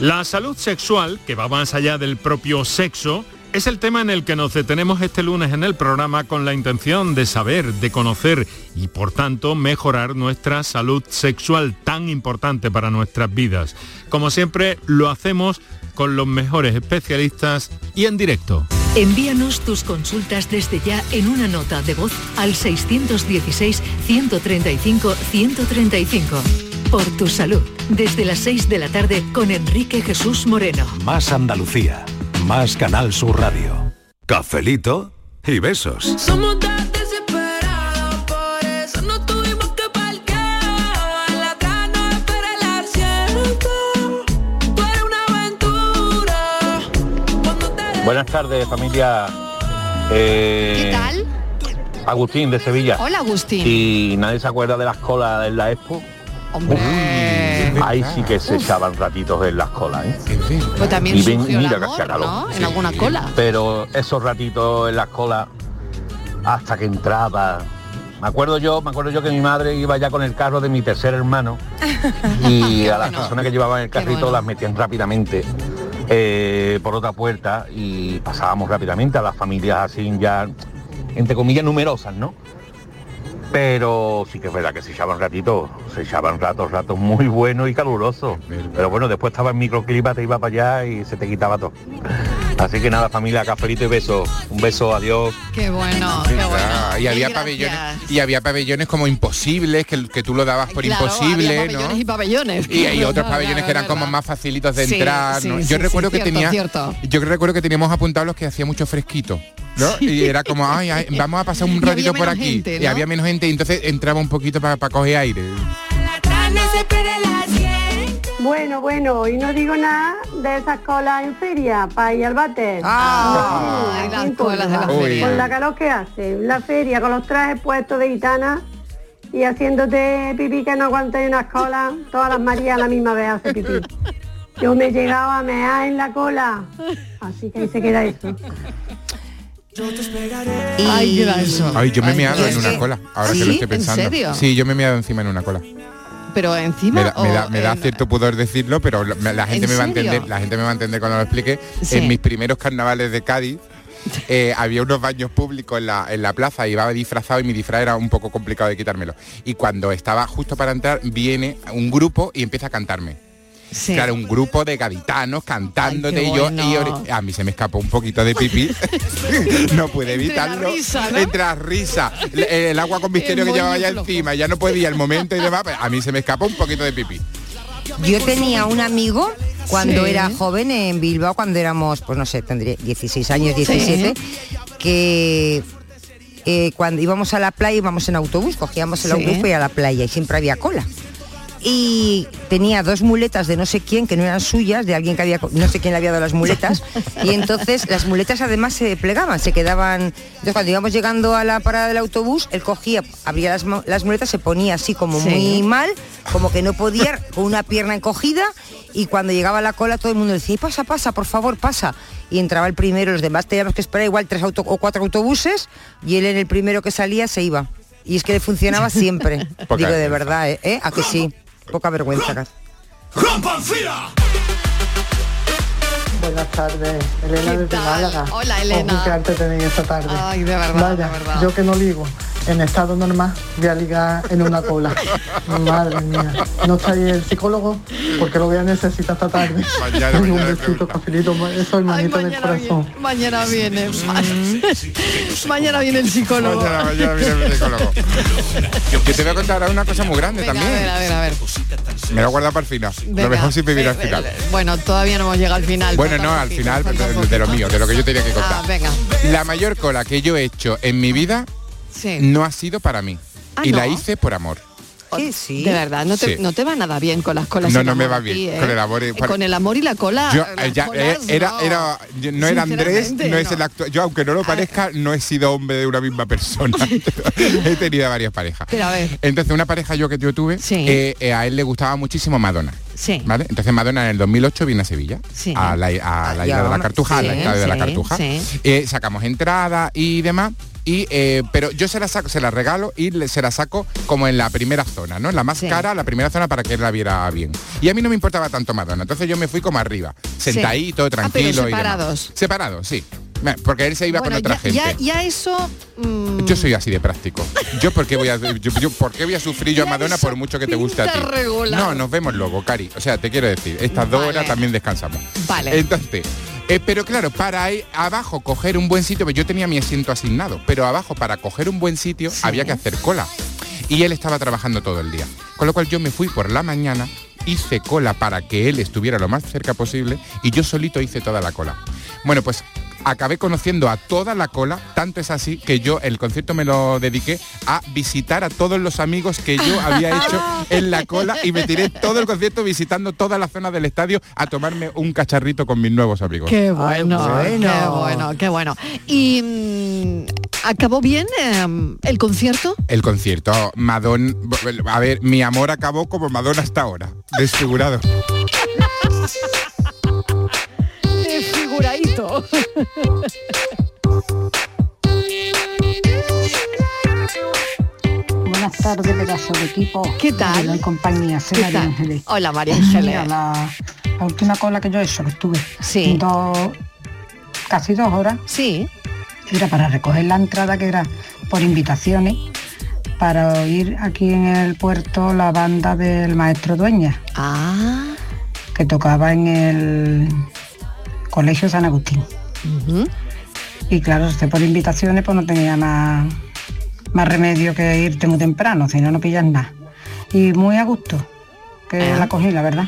La salud sexual, que va más allá del propio sexo, es el tema en el que nos detenemos este lunes en el programa con la intención de saber, de conocer y por tanto mejorar nuestra salud sexual tan importante para nuestras vidas. Como siempre, lo hacemos con los mejores especialistas y en directo. Envíanos tus consultas desde ya en una nota de voz al 617-135-135. Por tu salud, desde las 6 de la tarde con Enrique Jesús Moreno. Más Andalucía, más Canal Sur Radio. Cafelito y besos. Somos tan desesperados, por eso no tuvimos que parquear. La espera el asiento. Tú eres una aventura. Buenas tardes, familia. Eh, ¿Qué tal? Agustín de Sevilla. Hola, Agustín. Y nadie se acuerda de las colas en la Expo. Hombre. Ahí sí que se echaban ratitos en las colas, ¿eh? Pues también Y ven- el mira que amor, hacía calor. ¿no? En alguna cola. Pero esos ratitos en las colas hasta que entraba. Me acuerdo yo, me acuerdo yo que mi madre iba ya con el carro de mi tercer hermano y a las personas que llevaban el carrito las metían rápidamente eh, por otra puerta y pasábamos rápidamente a las familias así ya, entre comillas, numerosas, ¿no? Pero sí que es verdad que se echaban ratitos, se echaban ratos, ratos muy buenos y calurosos. Pero bueno, después estaba el microclima, te iba para allá y se te quitaba todo. Así que nada, familia, cafelito y beso. Un beso, adiós. Qué bueno, qué bueno. Ah, y había pabellones y había pabellones como imposibles que, que tú lo dabas por Claro, imposible había pabellones ¿no? y pabellones. y hay otros pabellones que eran como más facilitos de Sí, entrar sí, ¿no? sí, yo sí, recuerdo que cierto, tenía cierto. yo recuerdo que teníamos apuntados los que hacía mucho fresquito ¿no? y era como ay, ay, vamos a pasar un ratito por aquí gente, y había menos gente y entonces entraba un poquito para coger aire Bueno, bueno, y no digo nada de esas colas en feria para ir al bate. Ah, No, las aquí en colas de la Córdoba. feria. Con la calor que hace, la feria, con los trajes puestos de gitana y haciéndote pipí que no aguantáis unas colas, todas las Marías a la misma vez hace pipí. Yo me llegaba a mear en la cola, así que ahí se queda eso. Ay, ¿qué era eso? ay yo me he meado en una cola ahora ¿Sí? que lo estoy ¿En pensando serio? sí yo me he meado encima en una cola Pero encima me da, me da- o me da en- cierto pudor decirlo, pero la gente ¿En me va a entender, la gente me va a entender cuando lo explique. Sí. En mis primeros carnavales de Cádiz eh, había unos baños públicos en la, en la plaza, iba disfrazado y mi disfraz era un poco complicado de quitármelo. Y cuando estaba justo para entrar, viene un grupo y empieza a cantarme. Sí. Claro, un grupo de gaditanos cantándote y yo bueno. y a mí se me escapó un poquito de pipí. no pude Entre la evitarlo. risa, ¿no? Entre la risa, el, el agua con misterio El que llevaba ya encima, ya no podía el momento y demás, pero a mí se me escapó un poquito de pipí. Yo tenía un amigo cuando Sí. era joven en Bilbao, cuando éramos, pues no sé, tendría 16 años, 17, que eh, cuando íbamos a la playa íbamos en autobús, cogíamos el Sí. autobús ir a la playa y siempre había cola. Y tenía dos muletas de no sé quién, que no eran suyas, de alguien que había, no sé quién le había dado las muletas. Y entonces las muletas además se plegaban, se quedaban. Entonces cuando íbamos llegando a la parada del autobús, él cogía, abría las, mu- las muletas, se ponía así como Sí. muy mal, como que no podía, con una pierna encogida. Y cuando llegaba a la cola todo el mundo decía, "Ay, pasa, pasa, por favor, pasa. Y entraba el primero, los demás teníamos que esperar igual tres auto o cuatro autobuses y él en el primero que salía se iba. Y es que le funcionaba siempre. Digo, de verdad, ¿eh? ¿Eh? ¿A que sí? Poca vergüenza. Kat. Buenas tardes, Elena ¿Qué desde tal? Málaga. Hola, Elena. Qué tenéis esta tarde. Ay, de verdad, Vaya, de verdad. yo que no ligo. En estado normal voy a ligar en una cola. Madre mía. No está ahí el psicólogo porque lo voy a necesitar esta tarde. Mañana, un mañana, besito, cafelito, eso hermanito del corazón. Mañana viene. mañana viene el psicólogo. Mañana, mañana viene el psicólogo. Que te voy a contar ahora una cosa muy grande Venga, también. a ver, a ver, a ver. Me lo he guardado para el final. lo Venga, mejor siempre viene al final. ve- Bueno, todavía no hemos llegado al final. Bueno, no, al final de, de lo mío, de lo que yo tenía que contar. Ah, venga. La mayor cola que yo he hecho en mi vida Sí. no ha sido para mí. Ah, y ¿no? la hice por amor. Sí, sí. De verdad, no te, Sí. no te va nada bien con las colas. No, no me va bien. aquí, ¿eh? Con el amor y- Eh, Con el amor y la cola. Yo, eh, ya, colas, era, no. era, no era Andrés, no es el actor. Yo, aunque no lo parezca, no he sido hombre de una misma persona. he tenido varias parejas. Pero a ver. Entonces, una pareja yo que yo tuve, eh, eh, a él le gustaba muchísimo Madonna. Sí. ¿Vale? Entonces Madonna en el 2008 vino a Sevilla, Sí. a la, a la Ah, isla de la Cartuja, sí, al estadio de la sí, Cartuja. sí. Eh, sacamos entrada y demás. Y, eh, pero yo se la saco, se la regalo y le- se la saco como en la primera zona, ¿no? En la más cara, la primera zona para que él la viera bien. Y a mí no me importaba tanto Madonna, entonces yo me fui como arriba, sentadito, Ah, pero tranquilo y demás. separados. Separados, sí. Porque él se iba Bueno, con otra ya, gente. ya, ya eso. mm, Yo soy así de práctico. Yo por qué voy a yo, yo por qué voy a sufrir yo a Madonna por mucho que te guste a ti. regular. No, nos vemos luego, Cari. O sea, te quiero decir, estas dos Vale. horas también descansamos. Vale. Entonces, eh, pero claro, para ahí abajo coger un buen sitio, pues yo tenía mi asiento asignado, pero abajo para coger un buen sitio había que hacer cola. Y él estaba trabajando todo el día. Con lo cual yo me fui por la mañana, hice cola para que él estuviera lo más cerca posible y yo solito hice toda la cola. Bueno, pues acabé conociendo a toda la cola, tanto es así que yo el concierto me lo dediqué a visitar a todos los amigos que yo había hecho en la cola y me tiré todo el concierto visitando toda la zona del estadio a tomarme un cacharrito con mis nuevos amigos. Qué bueno, qué bueno, qué bueno. ¿Y mm, acabó bien eh, el concierto? El concierto, Madonna, a ver, mi amor acabó como Madonna hasta ahora, desfigurado. Buenas tardes, pedazo de equipo. ¿Qué tal? La compañía, soy ¿Qué María? Ángeles. Hola, María Ángeles. La última cola que yo he hecho, que estuve Sí. dos, casi dos horas. Sí. Era para recoger la entrada que era por invitaciones para oír aquí en el puerto la banda del maestro Dueña. Ah. Que tocaba en el Colegio San Agustín. Y claro, si por invitaciones pues no tenía más, más remedio que irte muy temprano, si no, no pillas nada. Y muy a gusto que Ah. la cogí, la verdad.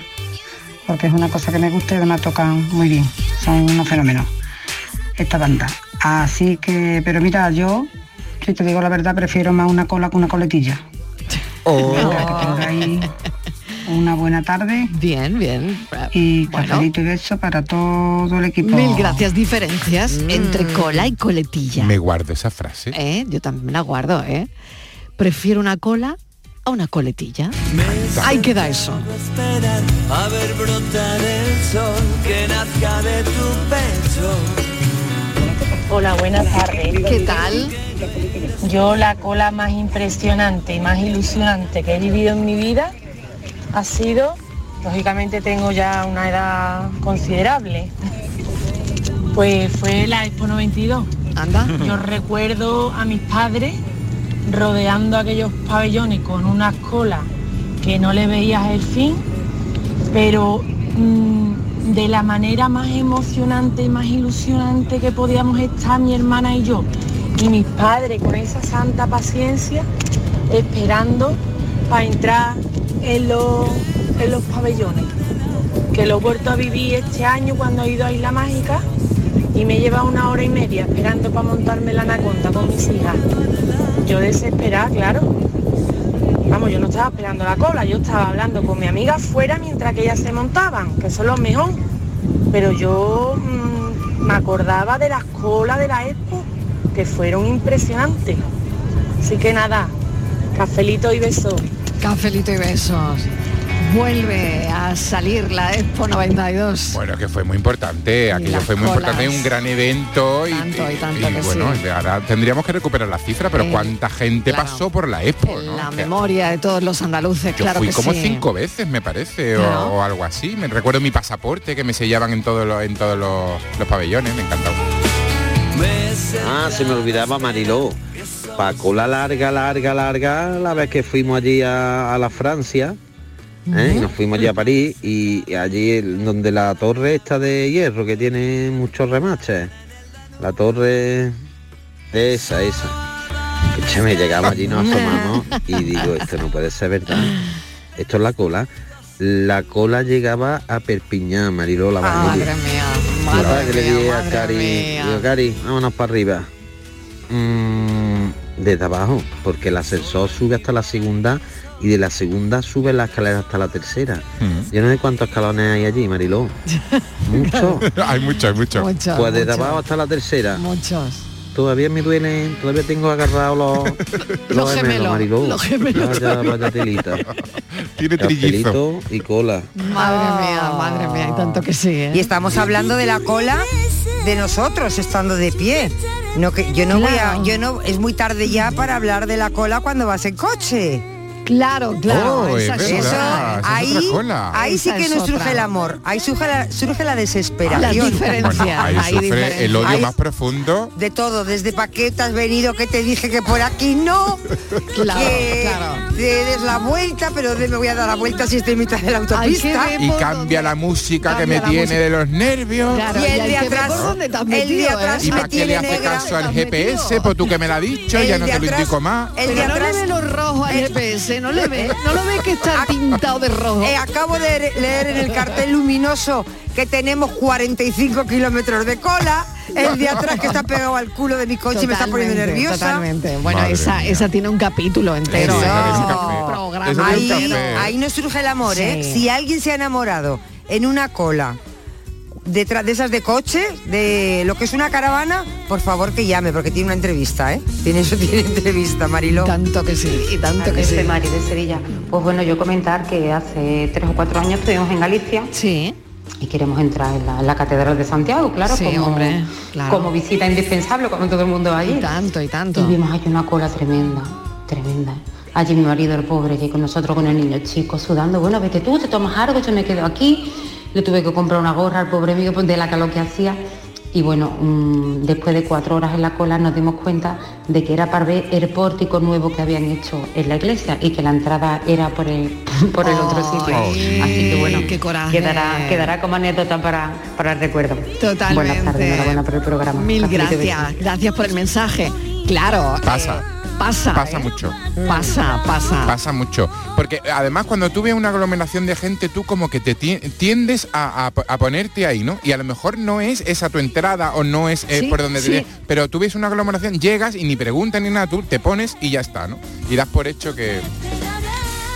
Porque es una cosa que me gusta y además tocan muy bien. Son unos fenómenos. Esta banda. Así que, pero mira, yo, si te digo la verdad, prefiero más una cola que una coletilla. Venga, que tengáis una buena tarde. Bien, bien. Y Bueno. cafelito y beso para todo el equipo. Mil gracias. Diferencias Mm. entre cola y coletilla. Me guardo esa frase. ¿Eh? Yo también la guardo, ¿eh? Prefiero una cola a una coletilla. Ahí queda eso. esperar a ver brotar el sol que nazca de tu pecho. Hola, buenas tardes. ¿Qué tal? Yo la cola más impresionante y más ilusionante que he vivido en mi vida ha sido, lógicamente tengo ya una edad considerable, pues fue la Expo 92. Anda. Yo recuerdo a mis padres rodeando aquellos pabellones con unas colas que no le veías el fin, pero mm, de la manera más emocionante y más ilusionante que podíamos estar mi hermana y yo. Y mis padres con esa santa paciencia esperando para entrar en los, en los pabellones. Que lo he vuelto a vivir este año cuando he ido a Isla Mágica y me lleva una hora y media esperando para montarme la anaconda con mis hijas. Yo desesperada, claro. Vamos, yo no estaba esperando la cola, yo estaba hablando con mi amiga afuera mientras que ellas se montaban, que son los mejor. Pero yo mm, me acordaba de las colas de la expo, que fueron impresionantes. Así que nada, cafelito y besos. Cafelito y besos. Vuelve a salir la Expo 92. Bueno, que fue muy importante, aquello fue muy colas. importante, un gran evento y, Tanto y tanto y que bueno, sí. ahora tendríamos que recuperar la cifra, pero Eh, cuánta gente claro. pasó por la Expo, ¿no? La O sea, memoria de todos los andaluces, Yo claro fui que como sí. cinco veces, me parece, o- algo así. Me recuerdo mi pasaporte que me sellaban en todos los, en todos los, los pabellones, me encantaba. Ah, se me olvidaba Mariló. Pa' cola larga, larga, larga, la vez que fuimos allí a, a la Francia, ¿eh? y nos fuimos allí a París, y, allí donde la torre está de hierro, que tiene muchos remaches, la torre, esa, esa. Escúchame, llegamos allí, nos asomamos, y digo, esto no puede ser verdad, esto es la cola. La cola llegaba a Perpiñán, Mariló, la Madre mía, madre que le dije a Cari, digo, Cari, vámonos para arriba. Mm, desde abajo, porque el ascensor sube hasta la segunda y de la segunda sube la escalera hasta la tercera. Yo no sé cuántos escalones hay allí, Mariló. Muchos. hay mucho, hay mucho. Muchos, Pues desde muchos. abajo hasta la tercera. Muchos. Todavía me duelen, todavía tengo agarrados los, Los gemelos, Mariló. los gemelos Vaya, vaya telita. Tiene Cafelito y cola. Madre mía, madre mía, y tanto que sí, ¿eh? Y estamos hablando de la cola de nosotros estando de pie. No que yo no voy a, yo no, es muy tarde ya para hablar de la cola cuando vas en coche. Claro, claro. Oh, esa es ahí, ahí sí que nos surge el amor, ahí surge la, surge la desesperación. Las diferencias. Bueno, ahí sufre diferencias. el odio Ahí- más profundo. De todo, desde pa' qué te has venido, que te dije que por aquí no, Claro, que claro. te des la vuelta, pero ¿dónde me voy a dar la vuelta si estoy en mitad de la autopista? Y cambia la música que me la tiene música. de los nervios. Claro, Y y el de atrás- el de metido, atrás ¿eh? ¿Y me qué le tiene hace negra. caso al GPS? Pues tú que me lo has dicho, El ya de no te lo atrás- indico más. El de atrás rojos al GPS, no le ve, no lo ve que está pintado de rojo. Eh, acabo de leer, en el cartel luminoso que tenemos 45 kilómetros de cola. El de atrás que está pegado al culo de mi coche y me está poniendo nerviosa. Totalmente. Bueno, Madre esa, mía. esa tiene un capítulo entero. Eso, ¿eh? Eso Ahí, ahí nos surge el amor, ¿eh? Si alguien se ha enamorado en una cola detrás de esas de coche, de lo que es una caravana, por favor que llame, porque tiene una entrevista, ¿eh? Tiene eso, tiene entrevista, Mariló. Tanto que sí, y tanto que sí. Mari de Sevilla. Pues bueno, yo comentar que hace tres o cuatro años estuvimos en Galicia Sí. y queremos entrar en la, en la Catedral de Santiago, claro, Sí, como, hombre, claro. como visita indispensable, como todo el mundo va allí. Y tanto, y tanto. Y vimos allí una cola tremenda, tremenda. Allí mi marido, el pobre, allí con nosotros, con el niño chico, sudando. Bueno, vete tú, te tomas algo, yo me quedo aquí. Le tuve que comprar una gorra al pobre mío pues, de la calor que hacía. Y bueno, mm, después de cuatro horas en la cola nos dimos cuenta de que era para ver el pórtico nuevo que habían hecho en la iglesia y que la entrada era por el, por el otro sitio. Ay, Así que bueno, qué coraje. quedará, quedará como anécdota para, para el recuerdo. Totalmente. Buenas tardes, enhorabuena por el programa. Mil gracias, gracias por el mensaje. Claro. Pasa. eh, pasa. Pasa ¿eh? mucho. Pasa, pasa. Pasa mucho. Porque además cuando tú ves una aglomeración de gente, tú como que te ti- tiendes a, a- a ponerte ahí, ¿no? Y a lo mejor no es esa tu entrada o no es eh, Sí, por donde sí. te... Pero tú ves una aglomeración, llegas y ni preguntas ni nada, tú te pones y ya está, ¿no? Y das por hecho que...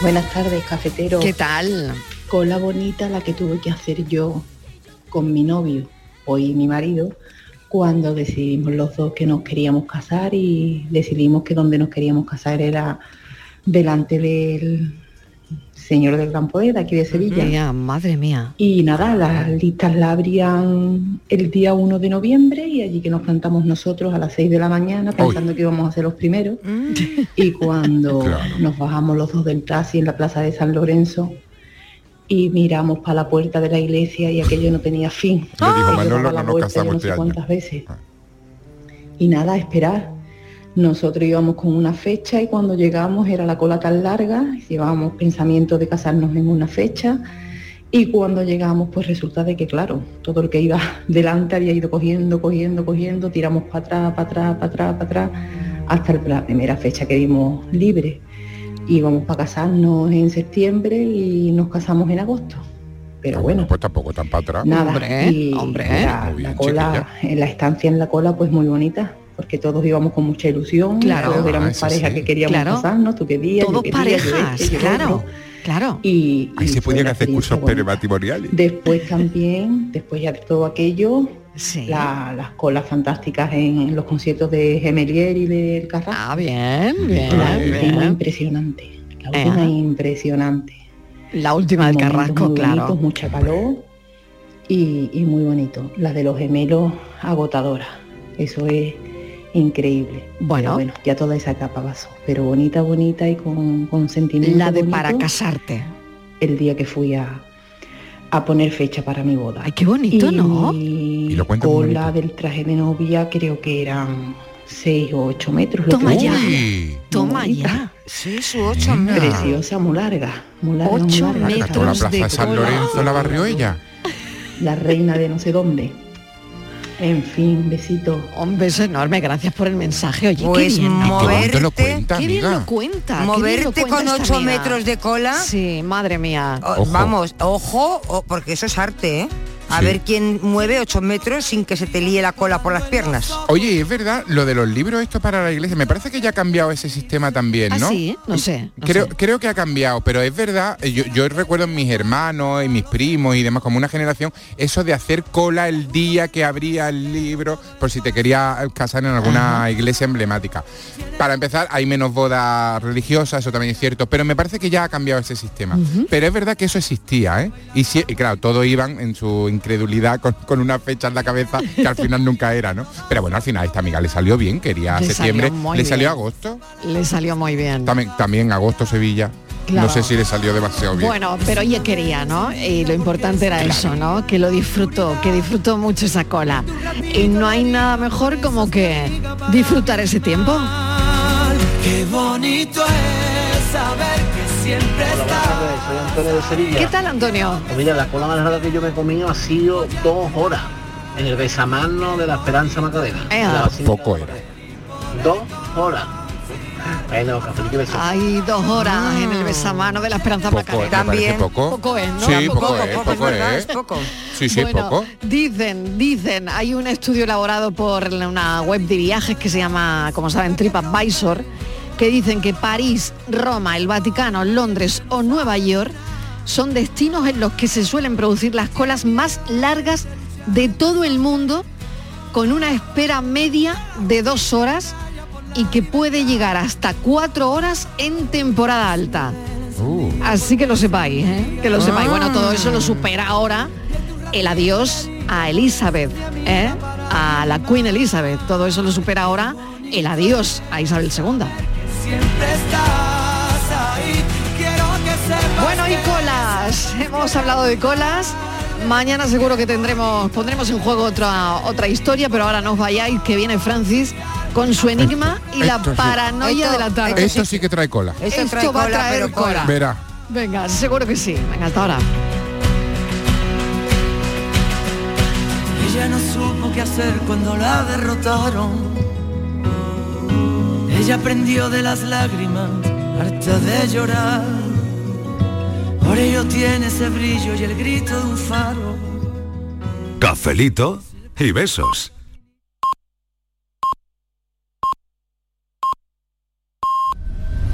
Buenas tardes, cafetero. ¿Qué tal? Cola bonita la que tuve que hacer yo con mi novio, hoy mi marido, cuando decidimos los dos que nos queríamos casar y decidimos que donde nos queríamos casar era delante del señor del Gran Poder, aquí de Sevilla. Mía, madre mía. Y nada, las listas la abrían el día 1 de noviembre y allí que nos plantamos nosotros a las 6 de la mañana pensando que íbamos a ser los primeros. Y cuando nos bajamos los dos del taxi en la plaza de San Lorenzo y miramos para la puerta de la iglesia y aquello no tenía fin. Le dijo, Y Manolo, no nos casamos no este sé año. cuántas veces. Y nada, a esperar. Nosotros íbamos con una fecha y cuando llegamos era la cola tan larga, llevábamos pensamiento de casarnos en una fecha y cuando llegamos pues resulta de que claro, todo el que iba delante había ido cogiendo, cogiendo, cogiendo, tiramos para atrás, para atrás, para atrás, para atrás, hasta la primera fecha que dimos libre. Íbamos para casarnos en septiembre y nos casamos en agosto. Pero bueno, Pues tampoco tan para atrás. Nada, Hombre, y hombre. la, Muy bien, la cola, en la estancia en la cola, pues muy bonita, porque todos íbamos con mucha ilusión, Claro. todos éramos Ah, pareja sí. que queríamos Claro. casarnos, tú querías, yo Todos quería, yo parejas, este, yo claro. otro. Claro. Y, Ahí y se podían hacer cursos prematrimoniales. Después también, después ya de todo aquello, Sí. la- las colas fantásticas en los conciertos de Gemelier y del Carrasco. Ah, bien, bien, la última bien. impresionante, la última Ea. impresionante. La última del Carrasco, muy claro. bonitos, mucha calor y, y muy bonito. La de los gemelos agotadora. Eso es increíble. Bueno. Pero bueno, ya toda esa etapa pasó. Pero bonita, bonita y con, con sentimiento. La de bonito, para casarte. El día que fui a, a poner fecha para mi boda. Ay, qué bonito, y ¿no? mi Y lo cola del traje de novia creo que eran 6 o 8 metros. Toma ya. Toma ya. Seis u ocho metros. Preciosa, muy larga. Muy larga, muy larga. metros la plaza de San Lorenzo la barrió ella. La reina de no sé dónde. En fin, besito. Un beso enorme, gracias por el mensaje. Oye, Pues qué bien. ¿Y cuánto lo moverte, cuenta, Qué bien lo cuenta. lo moverte cuenta con esta 8 amiga. metros de cola. Sí, madre mía. o- Ojo. Vamos, ojo, porque eso es arte, ¿eh? A Sí. ver quién mueve 8 metros sin que se te líe la cola por las piernas. Oye, es verdad, lo de los libros esto para la iglesia, me parece que ya ha cambiado ese sistema también, ¿Ah, ¿no? sí? No sé. no Creo, sé. creo que ha cambiado, pero es verdad, eh, yo, yo recuerdo en mis hermanos y mis primos y demás, como una generación, eso de hacer cola el día que abría el libro, por si te quería casar en alguna iglesia emblemática. Para empezar, hay menos bodas religiosas, eso también es cierto, pero me parece que ya ha cambiado ese sistema. Pero es verdad que eso existía, ¿eh? Y, sí- y claro, todos iban en su incredulidad con, con una fecha en la cabeza que al final nunca era, ¿no? Pero bueno, al final a esta amiga le salió bien, quería Le septiembre, salió muy le salió bien. agosto, Le salió muy bien. también, también agosto Sevilla. Claro. No sé si le salió demasiado bien. Bueno, pero ella quería, ¿no? Y lo importante era eso, ¿no? Que lo disfrutó, que disfrutó mucho esa cola. Y no hay nada mejor como que disfrutar ese tiempo. Qué bonito es saber está. Soy Antonio de Sevilla. ¿Qué tal, Antonio? Pues mira, la cola más larga que yo me he comido ha sido dos horas en el besamano de la Esperanza la Basílica Poco era. Dos horas. Bueno, cafelito. Hay dos horas en el besamano de la Esperanza Poco, Macarena. También. poco. Poco es, ¿no? Sí, Poco, poco, es, poco, poco. Es poco. Sí, sí, bueno, poco. dicen, dicen, hay un estudio elaborado por una web de viajes que se llama, como saben, TripAdvisor, que dicen que París, Roma, el Vaticano, Londres o Nueva York son destinos en los que se suelen producir las colas más largas de todo el mundo, con una espera media de dos horas y que puede llegar hasta cuatro horas en temporada alta. Uh, Así que lo sepáis, ¿eh? que lo sepáis. Bueno, todo eso lo supera ahora el adiós a Elizabeth, ¿eh? a la Queen Elizabeth. Todo eso lo supera ahora el adiós a Isabel II. Siempre estás ahí. Quiero que sepas. Bueno, y colas. Hemos hablado de colas. Mañana seguro que tendremos, pondremos en juego otra, otra historia, pero ahora no os vayáis, que viene Francis con su enigma y la Esto paranoia de la tarde. Esto sí que trae cola. Esto, Esto trae va a cola, traer pero cola. cola. Verá. Venga, seguro que sí. Venga, hasta ahora. Ella no supo qué hacer cuando la derrotaron. Ella aprendió de las lágrimas, harta de llorar. Por ello tiene ese brillo y el grito de un faro. Cafelito y besos.